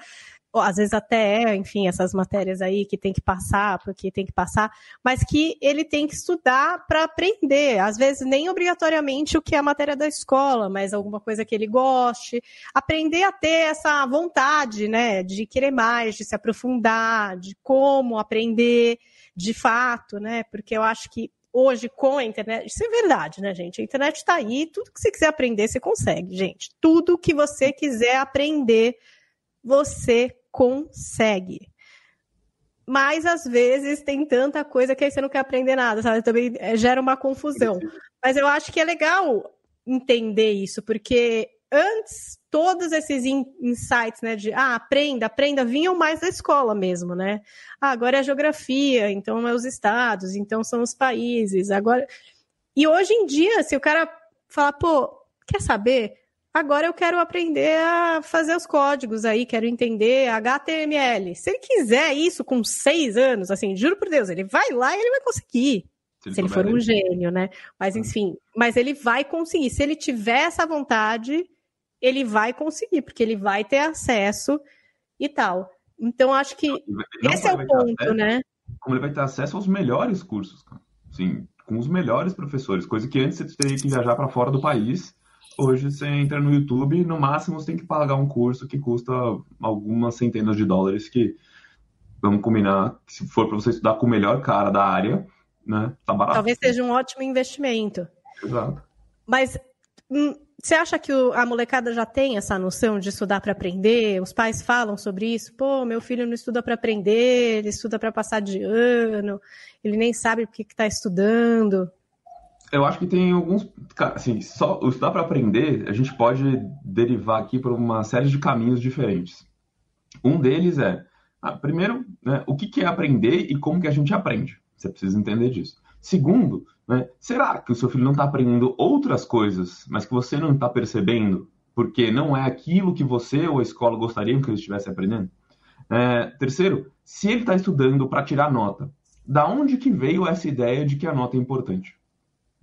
às vezes até é, enfim, essas matérias aí que tem que passar, porque tem que passar, mas que ele tem que estudar para aprender. Às vezes nem obrigatoriamente o que é a matéria da escola, mas alguma coisa que ele goste. Aprender a ter essa vontade, né, de querer mais, de se aprofundar, de como aprender de fato, né? Porque eu acho que hoje com a internet, isso é verdade, né, gente? A internet está aí, tudo que você quiser aprender, você consegue, gente. Tudo que você quiser aprender, você consegue. Mas às vezes tem tanta coisa que aí você não quer aprender nada, sabe? Também é, gera uma confusão. Mas eu acho que é legal entender isso, porque antes todos esses insights, né, de ah, aprenda, aprenda, vinham mais da escola mesmo, né? Ah, agora é a geografia, então é os estados, então são os países, agora. E hoje em dia, se o cara falar, pô, quer saber? Agora eu quero aprender a fazer os códigos aí, quero entender HTML. Se ele quiser isso com seis anos, assim, juro por Deus, ele vai lá e ele vai conseguir. Se ele, se ele for um gênio, né? Mas ah. enfim, mas ele vai conseguir. Se ele tiver essa vontade, ele vai conseguir, porque ele vai ter acesso e tal. Então, acho que não esse é o ponto, acesso, né? Como ele vai ter acesso aos melhores cursos, Sim, com os melhores professores, coisa que antes você teria que viajar para fora do país Hoje você entra no YouTube, no máximo você tem que pagar um curso que custa algumas centenas de dólares, que vamos combinar, se for para você estudar com o melhor cara da área, né, tá barato. Talvez seja um ótimo investimento. Exato. Mas hum, você acha que a molecada já tem essa noção de estudar para aprender? Os pais falam sobre isso? Pô, meu filho não estuda para aprender, ele estuda para passar de ano, ele nem sabe o que está estudando eu acho que tem alguns. Assim, só estudar para aprender, a gente pode derivar aqui por uma série de caminhos diferentes. Um deles é, ah, primeiro, né, o que, que é aprender e como que a gente aprende. Você precisa entender disso. Segundo, né, será que o seu filho não está aprendendo outras coisas, mas que você não está percebendo, porque não é aquilo que você ou a escola gostariam que ele estivesse aprendendo? É, terceiro, se ele está estudando para tirar nota, da onde que veio essa ideia de que a nota é importante?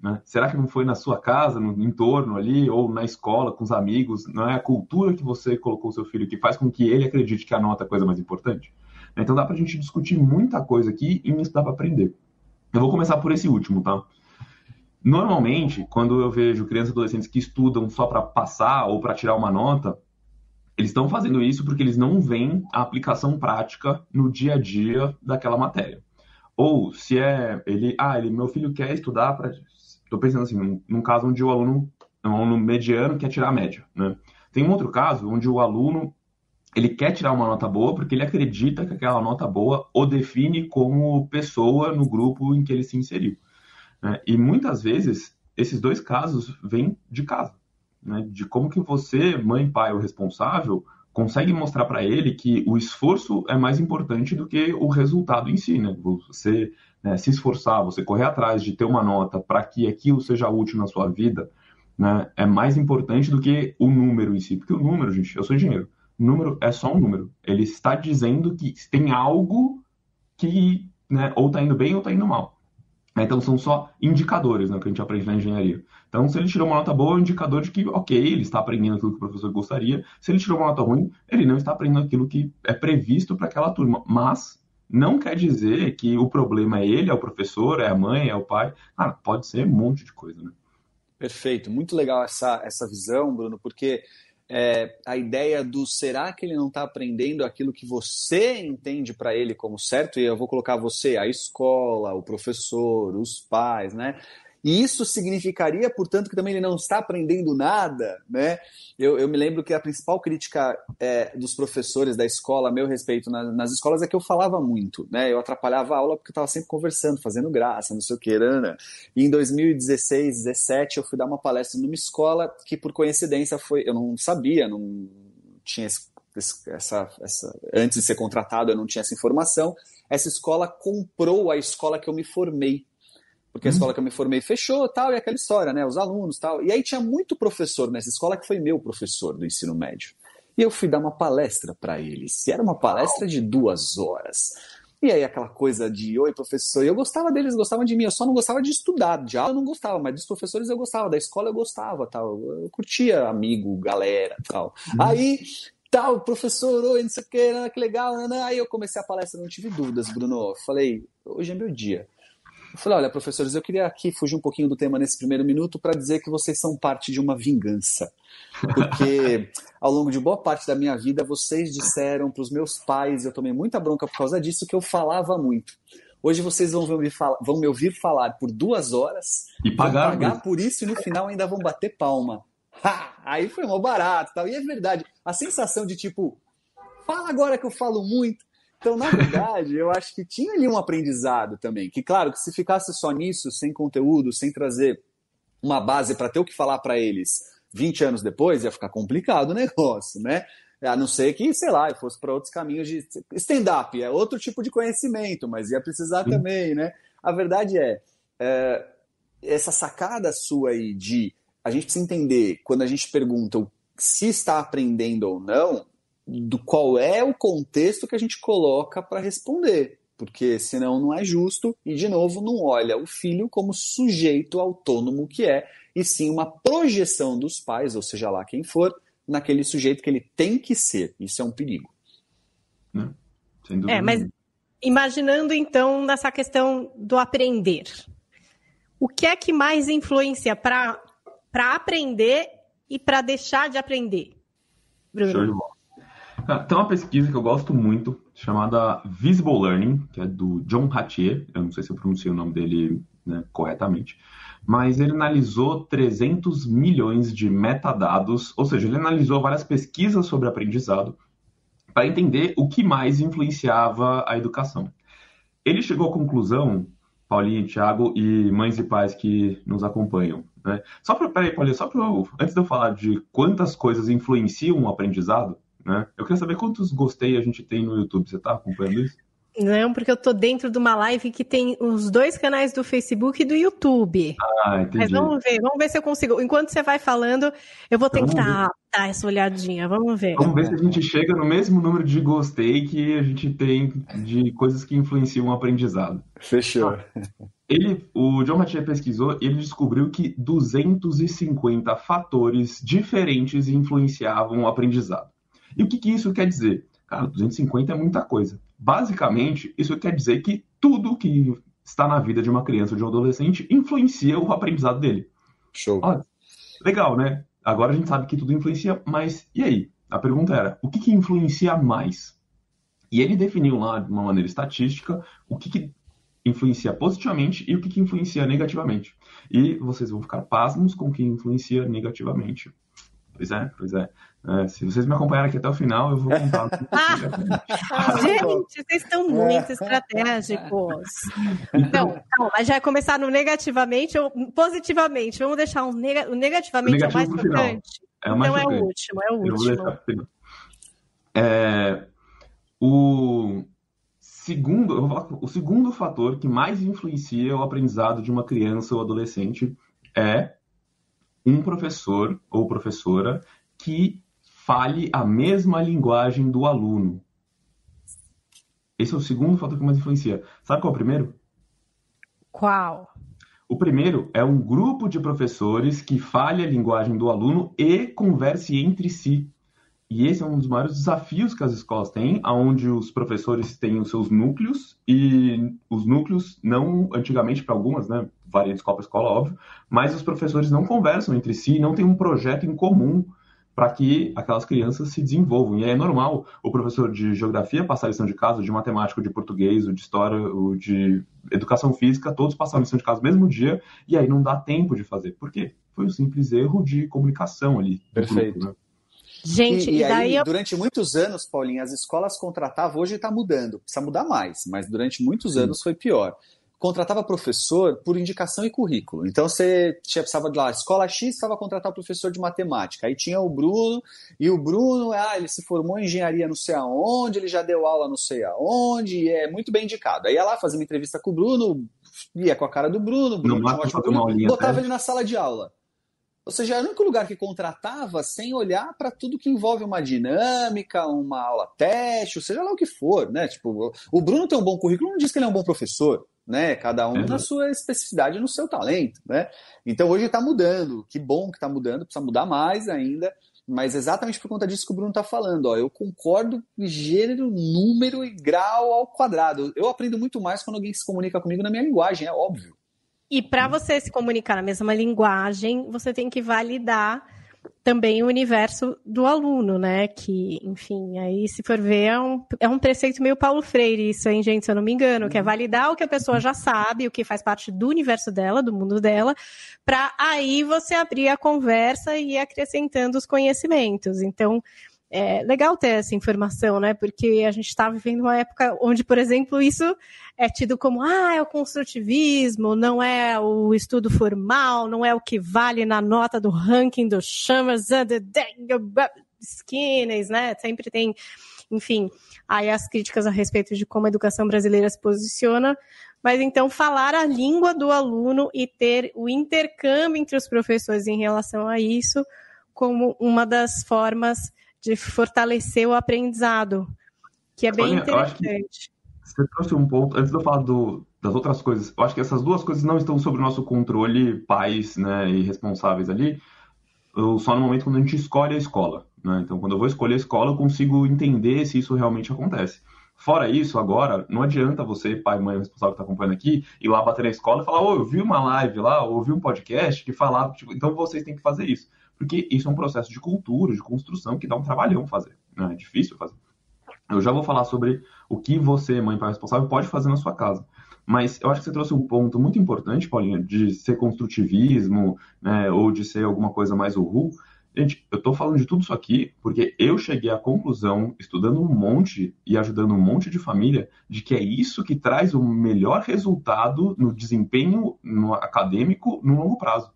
Né? Será que não foi na sua casa, no entorno ali, ou na escola, com os amigos? Não é a cultura que você colocou seu filho que faz com que ele acredite que a nota é a coisa mais importante? Então dá para a gente discutir muita coisa aqui e isso dá para aprender. Eu vou começar por esse último, tá? Normalmente, quando eu vejo crianças e adolescentes que estudam só para passar ou para tirar uma nota, eles estão fazendo isso porque eles não veem a aplicação prática no dia a dia daquela matéria. Ou se é ele, ah, ele, meu filho quer estudar para Estou pensando assim, num, num, caso onde o aluno, um aluno mediano quer tirar a média, né? Tem um outro caso onde o aluno ele quer tirar uma nota boa porque ele acredita que aquela nota boa o define como pessoa no grupo em que ele se inseriu. Né? E muitas vezes esses dois casos vêm de casa, né? de como que você, mãe, pai ou responsável, consegue mostrar para ele que o esforço é mais importante do que o resultado em si, né? Você né, se esforçar, você correr atrás de ter uma nota para que aquilo seja útil na sua vida, né, é mais importante do que o número em si. Porque o número, gente, eu sou engenheiro, o número é só um número. Ele está dizendo que tem algo que né, ou está indo bem ou está indo mal. Então são só indicadores né, que a gente aprende na engenharia. Então, se ele tirou uma nota boa, é um indicador de que, ok, ele está aprendendo aquilo que o professor gostaria. Se ele tirou uma nota ruim, ele não está aprendendo aquilo que é previsto para aquela turma. Mas não quer dizer que o problema é ele, é o professor, é a mãe, é o pai. Ah, pode ser um monte de coisa, né? Perfeito, muito legal essa, essa visão, Bruno, porque é, a ideia do será que ele não está aprendendo aquilo que você entende para ele como certo? E eu vou colocar você, a escola, o professor, os pais, né? E isso significaria, portanto, que também ele não está aprendendo nada, né? Eu, eu me lembro que a principal crítica é, dos professores da escola, a meu respeito, na, nas escolas, é que eu falava muito, né? Eu atrapalhava a aula porque eu estava sempre conversando, fazendo graça, não sei o que, né? E em 2016, 17, eu fui dar uma palestra numa escola que, por coincidência, foi. Eu não sabia, não tinha esse, essa, essa. Antes de ser contratado, eu não tinha essa informação. Essa escola comprou a escola que eu me formei porque a uhum. escola que eu me formei fechou, tal, e aquela história, né, os alunos, tal. E aí tinha muito professor nessa escola que foi meu professor do ensino médio. E eu fui dar uma palestra para eles. E era uma palestra de duas horas. E aí aquela coisa de, oi, professor, e eu gostava deles, gostavam de mim, eu só não gostava de estudar, de aula eu não gostava, mas dos professores eu gostava, da escola eu gostava, tal. Eu curtia amigo, galera, tal. Uhum. Aí tal, professor, oi, não sei o que, que legal, né, né? aí eu comecei a palestra, não tive dúvidas, Bruno. Falei, hoje é meu dia. Eu falei, olha, professores, eu queria aqui fugir um pouquinho do tema nesse primeiro minuto para dizer que vocês são parte de uma vingança. Porque ao longo de boa parte da minha vida, vocês disseram para os meus pais, eu tomei muita bronca por causa disso, que eu falava muito. Hoje vocês vão me, vão me ouvir falar por duas horas e pagar, pagar por isso e no final ainda vão bater palma. Ha! Aí foi mal barato tal. E é verdade, a sensação de tipo, fala agora que eu falo muito. Então, na verdade, eu acho que tinha ali um aprendizado também. Que, claro, que se ficasse só nisso, sem conteúdo, sem trazer uma base para ter o que falar para eles 20 anos depois, ia ficar complicado o negócio, né? A não ser que, sei lá, fosse para outros caminhos de stand-up, é outro tipo de conhecimento, mas ia precisar também, né? A verdade é, é, essa sacada sua aí de a gente precisa entender quando a gente pergunta se está aprendendo ou não, do qual é o contexto que a gente coloca para responder, porque senão não é justo e de novo não olha o filho como sujeito autônomo que é, e sim uma projeção dos pais, ou seja lá quem for, naquele sujeito que ele tem que ser. Isso é um perigo. É, mas imaginando então nessa questão do aprender, o que é que mais influencia para aprender e para deixar de aprender? Bruno. Show de bola. Tem uma pesquisa que eu gosto muito, chamada Visible Learning, que é do John Hattier, eu não sei se eu pronunciei o nome dele né, corretamente, mas ele analisou 300 milhões de metadados, ou seja, ele analisou várias pesquisas sobre aprendizado para entender o que mais influenciava a educação. Ele chegou à conclusão, Paulinho, Thiago e mães e pais que nos acompanham, né? Só para, peraí, Paulinho, só para antes de eu falar de quantas coisas influenciam o aprendizado, né? Eu queria saber quantos gostei a gente tem no YouTube. Você está acompanhando isso? Não, porque eu tô dentro de uma live que tem os dois canais do Facebook e do YouTube. Ah, entendi. Mas vamos ver, vamos ver se eu consigo. Enquanto você vai falando, eu vou tentar dar essa olhadinha. Vamos ver. Vamos ver se a gente chega no mesmo número de gostei que a gente tem de coisas que influenciam o aprendizado. Fechou. Ele, o John Hatcher pesquisou e ele descobriu que 250 fatores diferentes influenciavam o aprendizado. E o que, que isso quer dizer? Cara, 250 é muita coisa. Basicamente, isso quer dizer que tudo que está na vida de uma criança ou de um adolescente influencia o aprendizado dele. Show. Legal, né? Agora a gente sabe que tudo influencia, mas e aí? A pergunta era, o que, que influencia mais? E ele definiu lá, de uma maneira estatística, o que, que influencia positivamente e o que, que influencia negativamente. E vocês vão ficar pasmos com o que influencia negativamente. Pois é, pois é. É, se vocês me acompanharem aqui até o final, eu vou contar. Gente, vocês estão muito estratégicos. Então, calma, já começar no negativamente ou positivamente? Vamos deixar um neg o negativamente o é o mais importante? É o mais então é o último, é o último. É, o segundo, o segundo fator que mais influencia o aprendizado de uma criança ou adolescente é um professor ou professora que fale a mesma linguagem do aluno. Esse é o segundo fator que mais influencia. Sabe qual é o primeiro? Qual? O primeiro é um grupo de professores que fale a linguagem do aluno e converse entre si. E esse é um dos maiores desafios que as escolas têm, onde os professores têm os seus núcleos e os núcleos não, antigamente para algumas, né, varia de escola para escola, óbvio, mas os professores não conversam entre si, não têm um projeto em comum para que aquelas crianças se desenvolvam. E é normal o professor de geografia passar lição de casa, de matemática, de português, o de história, o de educação física, todos passaram lição de casa no mesmo dia, e aí não dá tempo de fazer. Por quê? Foi um simples erro de comunicação ali. Perfeito. Grupo, né? Gente, e, e, e daí aí, eu... durante muitos anos, Paulinha, as escolas contratavam, hoje está mudando, precisa mudar mais, mas durante muitos Sim. anos foi pior contratava professor por indicação e currículo. Então você tinha, precisava de lá, escola X precisava contratar o professor de matemática. Aí tinha o Bruno, e o Bruno, ah, ele se formou em engenharia não sei aonde, ele já deu aula não sei aonde, e é muito bem indicado. Aí ia lá fazer uma entrevista com o Bruno, ia com a cara do Bruno, Bruno não, Bruno botava ele na sala de aula. Ou seja, era o único lugar que contratava sem olhar para tudo que envolve uma dinâmica, uma aula teste, ou seja lá o que for, né? Tipo, o Bruno tem um bom currículo, não diz que ele é um bom professor né? Cada um na sua especificidade, no seu talento, né? Então hoje está mudando. Que bom que está mudando, precisa mudar mais ainda. Mas exatamente por conta disso que o Bruno está falando, ó, eu concordo em gênero, número e grau ao quadrado. Eu aprendo muito mais quando alguém se comunica comigo na minha linguagem, é óbvio. E para você se comunicar na mesma linguagem, você tem que validar também o universo do aluno, né? Que, enfim, aí se for ver, é um, é um preceito meio Paulo Freire, isso aí, gente, se eu não me engano, que é validar o que a pessoa já sabe, o que faz parte do universo dela, do mundo dela, para aí você abrir a conversa e ir acrescentando os conhecimentos. Então, é legal ter essa informação, né? Porque a gente está vivendo uma época onde, por exemplo, isso é tido como ah, é o construtivismo, não é o estudo formal, não é o que vale na nota do ranking do Chamas Skinner, né? Sempre tem, enfim, aí as críticas a respeito de como a educação brasileira se posiciona. Mas então falar a língua do aluno e ter o intercâmbio entre os professores em relação a isso como uma das formas de fortalecer o aprendizado, que é bem Olha, interessante. Você trouxe um ponto, antes de eu falar do, das outras coisas, eu acho que essas duas coisas não estão sob o nosso controle, pais né, e responsáveis ali, só no momento quando a gente escolhe a escola. Né? Então, quando eu vou escolher a escola, eu consigo entender se isso realmente acontece. Fora isso, agora, não adianta você, pai, mãe, responsável que está acompanhando aqui, ir lá bater na escola e falar, ô, oh, eu vi uma live lá, ou vi um podcast que falava, tipo, então vocês têm que fazer isso. Porque isso é um processo de cultura, de construção, que dá um trabalhão fazer. Né? É difícil fazer. Eu já vou falar sobre o que você, mãe, pai responsável, pode fazer na sua casa. Mas eu acho que você trouxe um ponto muito importante, Paulinha, de ser construtivismo, né, ou de ser alguma coisa mais uhul. Gente, eu estou falando de tudo isso aqui porque eu cheguei à conclusão, estudando um monte e ajudando um monte de família, de que é isso que traz o melhor resultado no desempenho no acadêmico no longo prazo.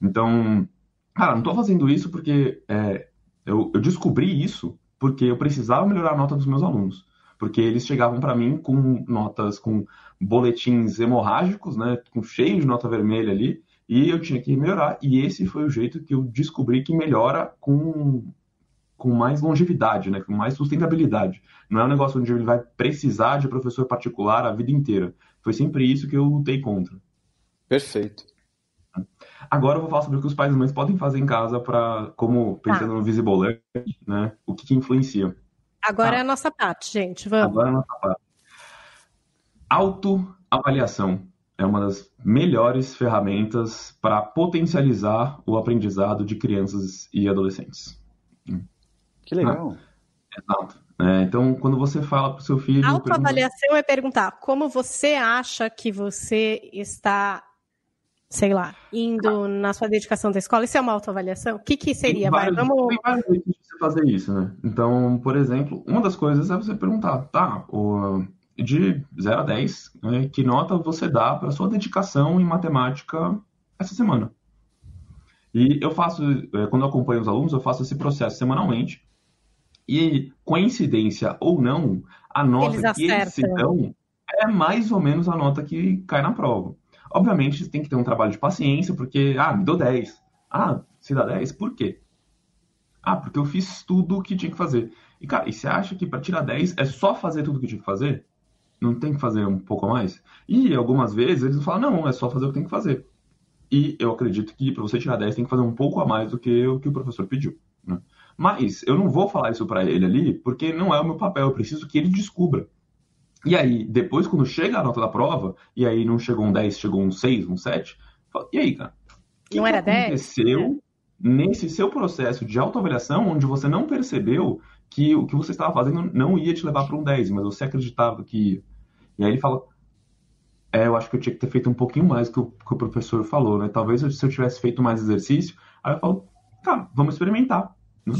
Então, cara, não estou fazendo isso porque é, eu, eu descobri isso porque eu precisava melhorar a nota dos meus alunos. Porque eles chegavam para mim com notas, com boletins hemorrágicos, né, com cheio de nota vermelha ali, e eu tinha que melhorar. E esse foi o jeito que eu descobri que melhora com, com mais longevidade, né, com mais sustentabilidade. Não é um negócio onde ele vai precisar de professor particular a vida inteira. Foi sempre isso que eu lutei contra. Perfeito. Agora eu vou falar sobre o que os pais e mães podem fazer em casa para, como pensando tá. no Visible Learning, né? O que, que influencia. Agora tá. é a nossa parte, gente. Vamos. Agora é a nossa parte. Autoavaliação é uma das melhores ferramentas para potencializar o aprendizado de crianças e adolescentes. Que legal. Ah, exato. É, então, quando você fala para o seu filho. Autoavaliação pergunta... é perguntar como você acha que você está sei lá, indo na sua dedicação da escola, isso é uma autoavaliação? O que, que seria? Tem vários, Vamos... tem vários jeitos de você fazer isso, né? Então, por exemplo, uma das coisas é você perguntar, tá, o, de 0 a 10, né, que nota você dá para sua dedicação em matemática essa semana? E eu faço, é, quando eu acompanho os alunos, eu faço esse processo semanalmente. E, coincidência ou não, a nota eles que eles se dão é mais ou menos a nota que cai na prova. Obviamente, tem que ter um trabalho de paciência, porque, ah, me deu 10. Ah, se dá 10, por quê? Ah, porque eu fiz tudo o que tinha que fazer. E, cara, e você acha que para tirar 10 é só fazer tudo o que tinha que fazer? Não tem que fazer um pouco a mais? E algumas vezes eles falam, não, é só fazer o que tem que fazer. E eu acredito que para você tirar 10 tem que fazer um pouco a mais do que o que o professor pediu. Né? Mas eu não vou falar isso para ele ali, porque não é o meu papel. Eu preciso que ele descubra. E aí, depois, quando chega a nota da prova, e aí não chegou um 10, chegou um 6, um 7, fala, e aí, cara? Não que era aconteceu? 10? nesse seu processo de autoavaliação, onde você não percebeu que o que você estava fazendo não ia te levar para um 10, mas você acreditava que ia. E aí ele fala, é, eu acho que eu tinha que ter feito um pouquinho mais que, que o professor falou, né? Talvez se eu tivesse feito mais exercício, aí eu falo, tá, vamos experimentar, né?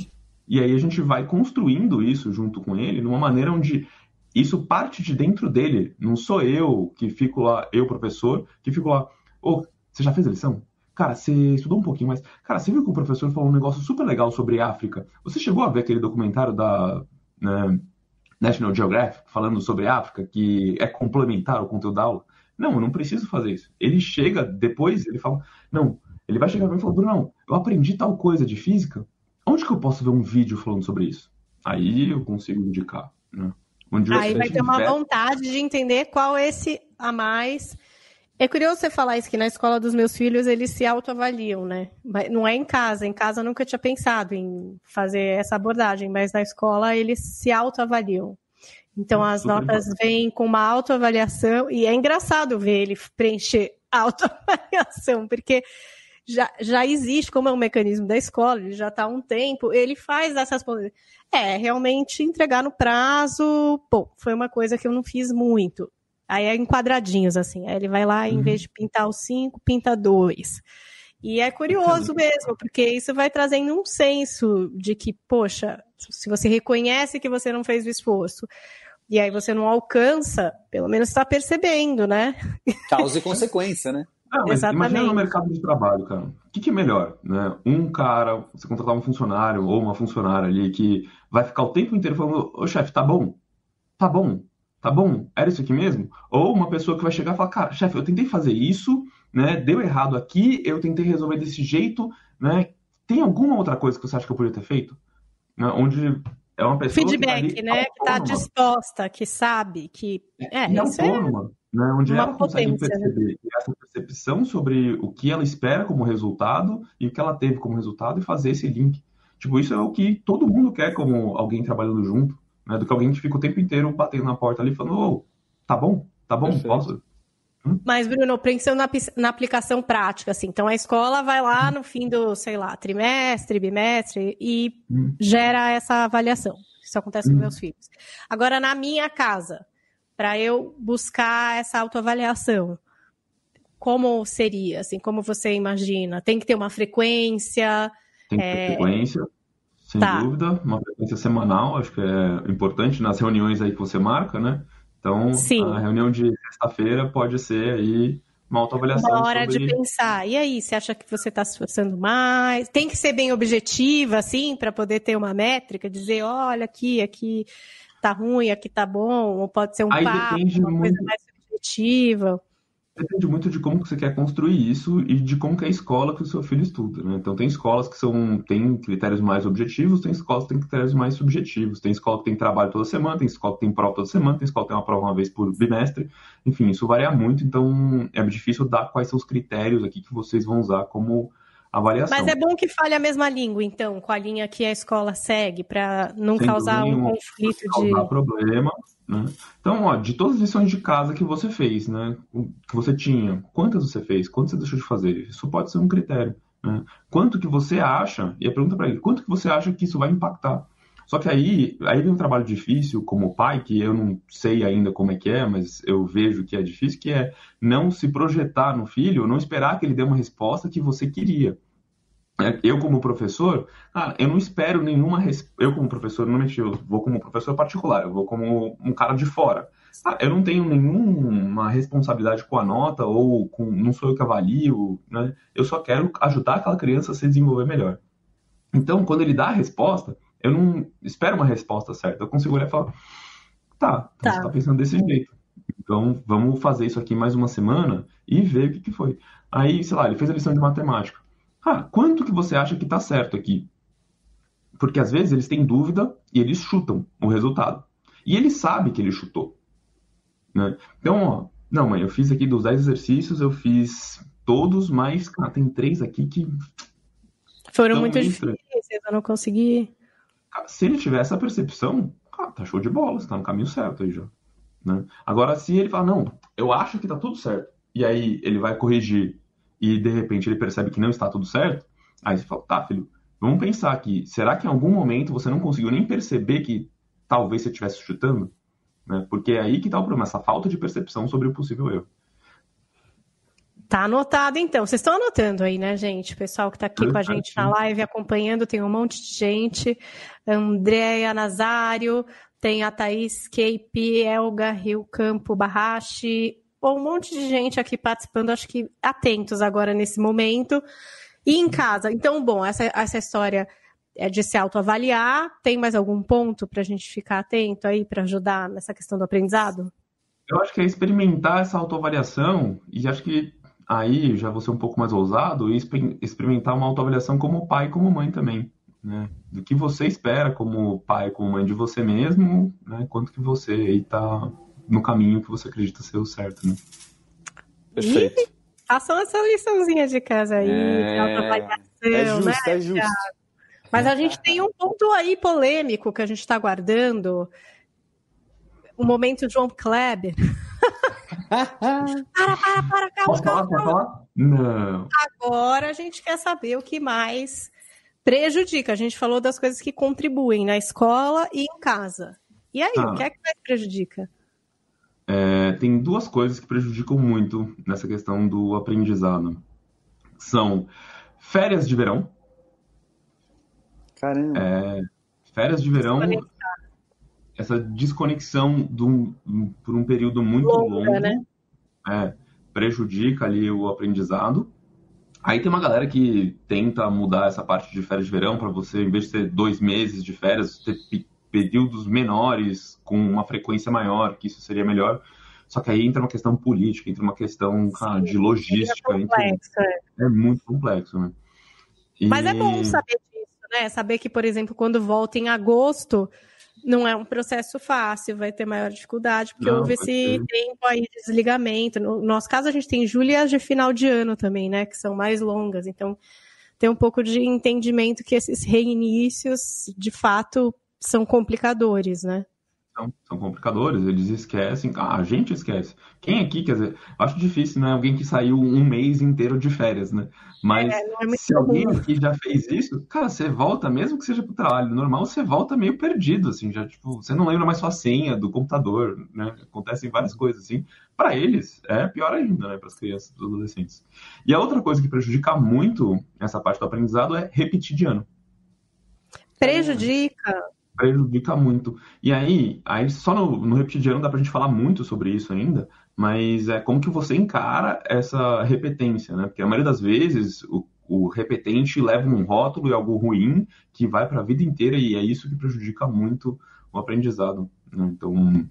E aí a gente vai construindo isso junto com ele, numa maneira onde isso parte de dentro dele. Não sou eu que fico lá, eu, professor, que fico lá, ô, oh, você já fez a lição? Cara, você estudou um pouquinho mais. Cara, você viu que o professor falou um negócio super legal sobre África? Você chegou a ver aquele documentário da né, National Geographic falando sobre África, que é complementar ao conteúdo da aula? Não, eu não preciso fazer isso. Ele chega depois, ele fala, não, ele vai chegar para mim e falar, Bruno, eu aprendi tal coisa de física, onde que eu posso ver um vídeo falando sobre isso? Aí eu consigo indicar, né? Aí vai ter uma vontade de entender qual é esse a mais é curioso você falar isso, que na escola dos meus filhos eles se autoavaliam, né? Não é em casa. Em casa eu nunca tinha pensado em fazer essa abordagem, mas na escola eles se autoavaliam. Então hum, as notas bom. vêm com uma autoavaliação e é engraçado ver ele preencher autoavaliação, porque já, já existe, como é um mecanismo da escola, ele já está há um tempo, ele faz essas É, realmente entregar no prazo, bom, foi uma coisa que eu não fiz muito. Aí é em quadradinhos, assim. Aí ele vai lá, uhum. em vez de pintar os cinco, pinta dois. E é curioso mesmo, porque isso vai trazendo um senso de que, poxa, se você reconhece que você não fez o esforço, e aí você não alcança, pelo menos está percebendo, né? Causa e consequência, né? Ah, mas Exatamente. imagina no mercado de trabalho, cara. O que, que, é melhor, né? Um cara, você contratar um funcionário ou uma funcionária ali que vai ficar o tempo inteiro falando, ô chefe, tá bom? Tá bom, tá bom? Era isso aqui mesmo? Ou uma pessoa que vai chegar e falar, cara, chefe, eu tentei fazer isso, né? Deu errado aqui, eu tentei resolver desse jeito, né? Tem alguma outra coisa que você acha que eu poderia ter feito? Né? Onde é uma pessoa feedback, que tá né? Que está disposta, que sabe, que é, é autônoma, é né? Onde ela consegue né? perceber né? essa percepção sobre o que ela espera como resultado e o que ela teve como resultado e fazer esse link. Tipo, isso é o que todo mundo quer como alguém trabalhando junto né? Do que alguém que fica o tempo inteiro batendo na porta ali falando, ô, tá bom, tá bom, Perfeito. posso? Hum? Mas, Bruno, pensando na, na, aplicação prática, assim, então a escola vai lá no fim do, sei lá, trimestre, bimestre e hum. gera essa avaliação. Isso acontece hum. com meus filhos. Agora, na minha casa, para eu buscar essa autoavaliação, como seria, assim, como você imagina? Tem que ter uma frequência? Tem que ter é... frequência. Sem tá. dúvida, uma frequência semanal, acho que é importante nas reuniões aí que você marca, né? Então, Sim. a reunião de sexta-feira pode ser aí uma autoavaliação. Uma hora sobre... de pensar. E aí, você acha que você está se esforçando mais? Tem que ser bem objetiva, assim, para poder ter uma métrica, dizer, olha, aqui, aqui tá ruim, aqui tá bom, ou pode ser um aí papo, uma muito... coisa mais objetiva. Depende muito de como que você quer construir isso e de como que é a escola que o seu filho estuda, né? Então tem escolas que são têm critérios mais objetivos, tem escolas que têm critérios mais subjetivos, tem escola que tem trabalho toda semana, tem escola que tem prova toda semana, tem escola que tem uma prova uma vez por bimestre, enfim, isso varia muito, então é difícil dar quais são os critérios aqui que vocês vão usar como avaliação. Mas é bom que fale a mesma língua, então, com a linha que a escola segue, para não Sem causar um conflito de. Causar problema, né? Então, ó, de todas as lições de casa que você fez, né, que você tinha, quantas você fez, quantas você deixou de fazer? Isso pode ser um critério. Né? Quanto que você acha, e a pergunta para ele, quanto que você acha que isso vai impactar? Só que aí, aí vem um trabalho difícil como pai, que eu não sei ainda como é que é, mas eu vejo que é difícil, que é não se projetar no filho, não esperar que ele dê uma resposta que você queria. É, eu como professor, cara, eu não espero nenhuma res... eu como professor normalmente eu vou como professor particular eu vou como um cara de fora. Ah, eu não tenho nenhuma responsabilidade com a nota ou com não sou eu que avalio né? Eu só quero ajudar aquela criança a se desenvolver melhor. Então quando ele dá a resposta eu não espero uma resposta certa. Eu consigo olhar e falar tá, então tá. você tá pensando desse jeito. Então vamos fazer isso aqui mais uma semana e ver o que, que foi. Aí sei lá ele fez a lição de matemática ah, quanto que você acha que está certo aqui? Porque às vezes eles têm dúvida e eles chutam o resultado. E ele sabe que ele chutou. Né? Então, ó, não, mãe, eu fiz aqui dos 10 exercícios, eu fiz todos, mas cara, tem três aqui que. Foram muito difíceis, eu não consegui. Se ele tiver essa percepção, cara, tá show de bola, você tá no caminho certo aí já. Né? Agora, se ele fala, não, eu acho que tá tudo certo, e aí ele vai corrigir e de repente ele percebe que não está tudo certo, Aí você fala, tá, filho, vamos pensar aqui, será que em algum momento você não conseguiu nem perceber que talvez você estivesse chutando? Né? Porque é aí que está o problema, essa falta de percepção sobre o possível erro. Tá anotado, então. Vocês estão anotando aí, né, gente? O pessoal que está aqui com a gente na live acompanhando, tem um monte de gente. Andréia Nazário, tem a Thaís Cape, Elga Rio Campo Barrache, um monte de gente aqui participando, acho que atentos agora nesse momento. E em casa. Então, bom, essa, essa história é de se autoavaliar. Tem mais algum ponto para a gente ficar atento aí para ajudar nessa questão do aprendizado? Eu acho que é experimentar essa autoavaliação e acho que aí já vou ser um pouco mais ousado e experimentar uma autoavaliação como pai e como mãe também. Né? Do que você espera como pai, como mãe de você mesmo, né? quanto que você está no caminho que você acredita ser o certo. Né? Perfeito. E façam essa liçãozinha de casa aí, é... É justo, né? é justo. Mas a gente tem um ponto aí polêmico que a gente está guardando. O momento João Kleber. para, para, para, calma, calma, calma. Não. Agora a gente quer saber o que mais prejudica. A gente falou das coisas que contribuem na escola e em casa. E aí, ah. o que é que mais prejudica? É, tem duas coisas que prejudicam muito nessa questão do aprendizado. São férias de verão. Caramba. É, férias de verão essa desconexão do, por um período muito Longa, longo né? é, prejudica ali o aprendizado. Aí tem uma galera que tenta mudar essa parte de férias de verão para você, em vez de ter dois meses de férias, ter períodos menores com uma frequência maior, que isso seria melhor. Só que aí entra uma questão política, entra uma questão Sim, de logística. É, complexo, é. é muito complexo, né? E... Mas é bom saber disso, né? Saber que, por exemplo, quando volta em agosto, não é um processo fácil, vai ter maior dificuldade, porque não, houve esse ter. tempo aí de desligamento. No nosso caso, a gente tem julho de final de ano também, né? Que são mais longas. Então, tem um pouco de entendimento que esses reinícios, de fato, são complicadores, né? São, são complicadores, eles esquecem. Ah, a gente esquece. Quem aqui, quer dizer, acho difícil, né? Alguém que saiu um mês inteiro de férias, né? Mas é, é se alguém aqui já fez isso, cara, você volta, mesmo que seja para o trabalho normal, você volta meio perdido, assim, já, tipo, você não lembra mais sua senha do computador, né? Acontecem várias coisas, assim. Para eles, é pior ainda, né? Para as crianças, para os adolescentes. E a outra coisa que prejudica muito essa parte do aprendizado é repetir de ano. Prejudica prejudica muito. E aí, aí só no, no repetidiano dá pra gente falar muito sobre isso ainda, mas é como que você encara essa repetência, né? Porque a maioria das vezes o, o repetente leva um rótulo e algo ruim que vai para a vida inteira e é isso que prejudica muito o aprendizado. Né? Então,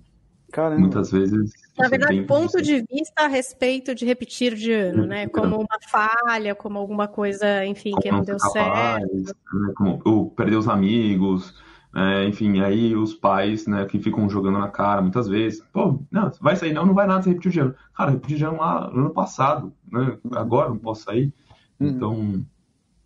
Caramba. muitas vezes. Na verdade, ponto de vista a respeito de repetir de ano, né? Como uma falha, como alguma coisa, enfim, como que não deu capaz, certo. Né? Como, ou perder os amigos. É, enfim, aí os pais, né, que ficam jogando na cara muitas vezes, pô, não, vai sair não, não vai nada, você repetiu de ano. Cara, repetiu de ano lá no ano passado, né, agora não posso sair. Uhum. Então,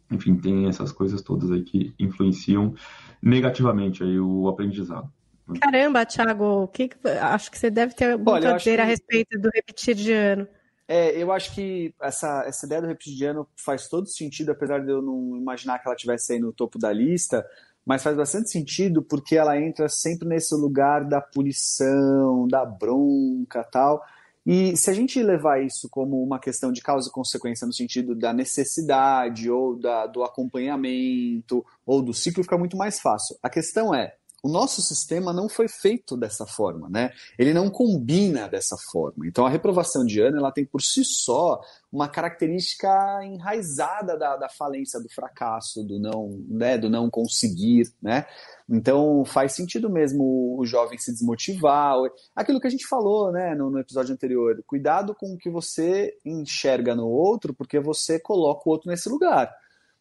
enfim, tem essas coisas todas aí que influenciam negativamente aí o aprendizado. Né. Caramba, Thiago, que, acho que você deve ter muito Olha, a dizer que... a respeito do repetir de ano. É, eu acho que essa, essa ideia do repetir de ano faz todo sentido, apesar de eu não imaginar que ela tivesse aí no topo da lista, mas faz bastante sentido porque ela entra sempre nesse lugar da punição, da bronca tal. E se a gente levar isso como uma questão de causa e consequência no sentido da necessidade ou da, do acompanhamento ou do ciclo, fica muito mais fácil. A questão é, o nosso sistema não foi feito dessa forma, né? Ele não combina dessa forma. Então a reprovação de ano ela tem por si só uma característica enraizada da, da falência, do fracasso, do não, né, do não conseguir, né? Então faz sentido mesmo o jovem se desmotivar. Aquilo que a gente falou, né, no, no episódio anterior. Cuidado com o que você enxerga no outro, porque você coloca o outro nesse lugar.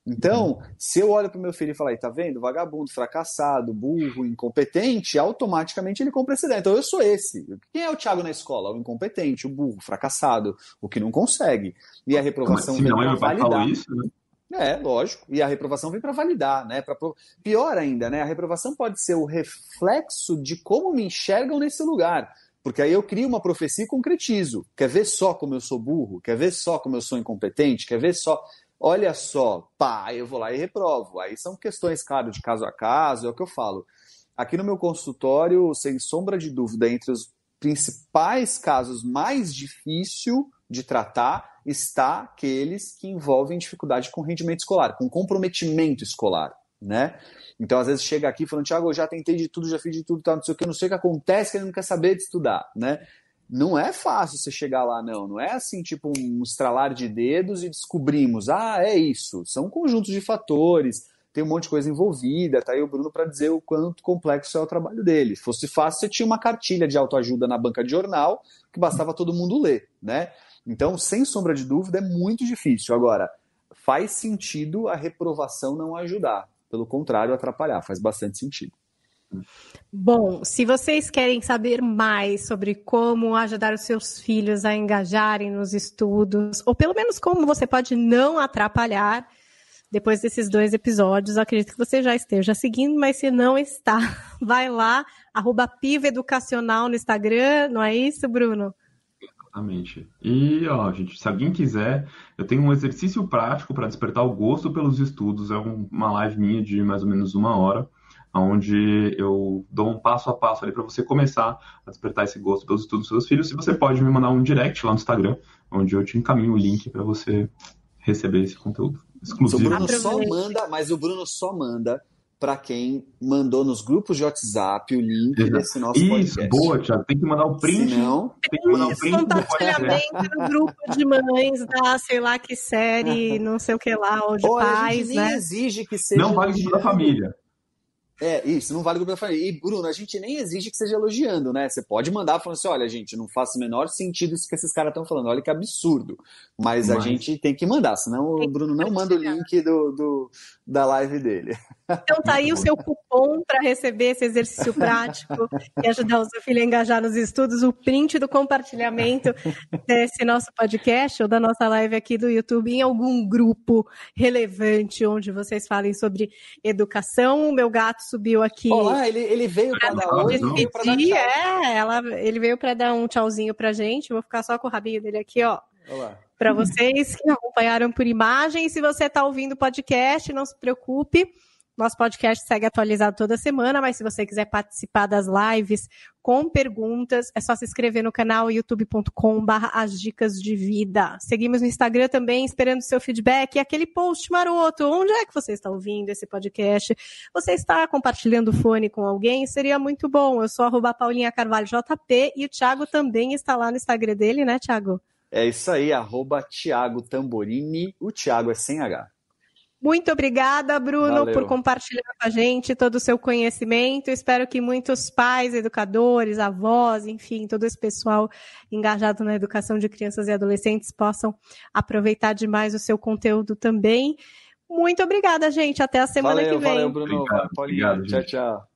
Então, se eu olho para o meu filho e falar, tá vendo? Vagabundo, fracassado, burro, incompetente, automaticamente ele compra esse ideia. Então eu sou esse. Quem é o Thiago na escola? O incompetente, o burro, fracassado, o que não consegue. E a reprovação vem para validar. Isso, né? É, lógico. E a reprovação vem para validar, né? Pra... Pior ainda, né? A reprovação pode ser o reflexo de como me enxergam nesse lugar. Porque aí eu crio uma profecia e concretizo. Quer ver só como eu sou burro? Quer ver só como eu sou incompetente? Quer ver só olha só, pá, eu vou lá e reprovo. Aí são questões, claro, de caso a caso, é o que eu falo. Aqui no meu consultório, sem sombra de dúvida, entre os principais casos mais difícil de tratar está aqueles que envolvem dificuldade com rendimento escolar, com comprometimento escolar, né? Então, às vezes, chega aqui falando, Tiago, eu já tentei de tudo, já fiz de tudo, tá, não sei o que, não sei o que acontece, que ele não quer saber de estudar, né? Não é fácil você chegar lá, não. Não é assim, tipo, um estralar de dedos e descobrimos, ah, é isso. São conjuntos de fatores, tem um monte de coisa envolvida, tá aí o Bruno para dizer o quanto complexo é o trabalho dele. Se fosse fácil, você tinha uma cartilha de autoajuda na banca de jornal que bastava todo mundo ler, né? Então, sem sombra de dúvida, é muito difícil. Agora, faz sentido a reprovação não ajudar. Pelo contrário, atrapalhar. Faz bastante sentido. Bom, se vocês querem saber mais sobre como ajudar os seus filhos a engajarem nos estudos, ou pelo menos como você pode não atrapalhar, depois desses dois episódios, acredito que você já esteja seguindo, mas se não está, vai lá, arroba Piva Educacional no Instagram, não é isso, Bruno? Exatamente. E, ó, gente, se alguém quiser, eu tenho um exercício prático para despertar o gosto pelos estudos. É uma live minha de mais ou menos uma hora, onde eu dou um passo a passo ali para você começar a despertar esse gosto pelos estudos dos seus filhos. E você pode me mandar um direct lá no Instagram, onde eu te encaminho o link para você receber esse conteúdo exclusivo. O Bruno só manda, mas o Bruno só manda para quem mandou nos grupos de WhatsApp o link Exato. desse nosso Isso, podcast. boa, Thiago. Tem que mandar o print. Senão, tem que mandar o print compartilhamento no grupo de mães da sei lá que série, não sei o que lá, ou de Olha, pais, a gente né? nem exige que seja. Não vale da família. É, isso, não vale o grupo da família. E, Bruno, a gente nem exige que seja elogiando, né? Você pode mandar falando assim: olha, gente, não faz o menor sentido isso que esses caras estão falando, olha que absurdo. Mas, Mas, a gente tem que mandar, senão o Bruno não manda o link do, do da live dele. Então tá aí o seu cupom para receber esse exercício prático e ajudar o seu filho a engajar nos estudos, o print do compartilhamento desse nosso podcast ou da nossa live aqui do YouTube em algum grupo relevante onde vocês falem sobre educação. O meu gato subiu aqui. Olá, ele, ele veio para dar oi, É, ela, ele veio para dar um tchauzinho pra gente. Vou ficar só com o rabinho dele aqui, ó. Para vocês que acompanharam por imagem. Se você está ouvindo o podcast, não se preocupe. Nosso podcast segue atualizado toda semana, mas se você quiser participar das lives com perguntas, é só se inscrever no canal youtube.com/barra as dicas de vida. Seguimos no Instagram também, esperando seu feedback e aquele post maroto. Onde é que você está ouvindo esse podcast? Você está compartilhando o fone com alguém? Seria muito bom. Eu sou arroba Paulinha Carvalho JP e o Thiago também está lá no Instagram dele, né, Thiago? É isso aí, arroba Thiago Tamborini. O Thiago é sem H. Muito obrigada, Bruno, Valeu. por compartilhar com a gente todo o seu conhecimento. Espero que muitos pais, educadores, avós, enfim, todo esse pessoal engajado na educação de crianças e adolescentes possam aproveitar demais o seu conteúdo também. Muito obrigada, gente. Até a semana valeu, que vem. Valeu, Bruno. Obrigado. Obrigado, tchau, tchau.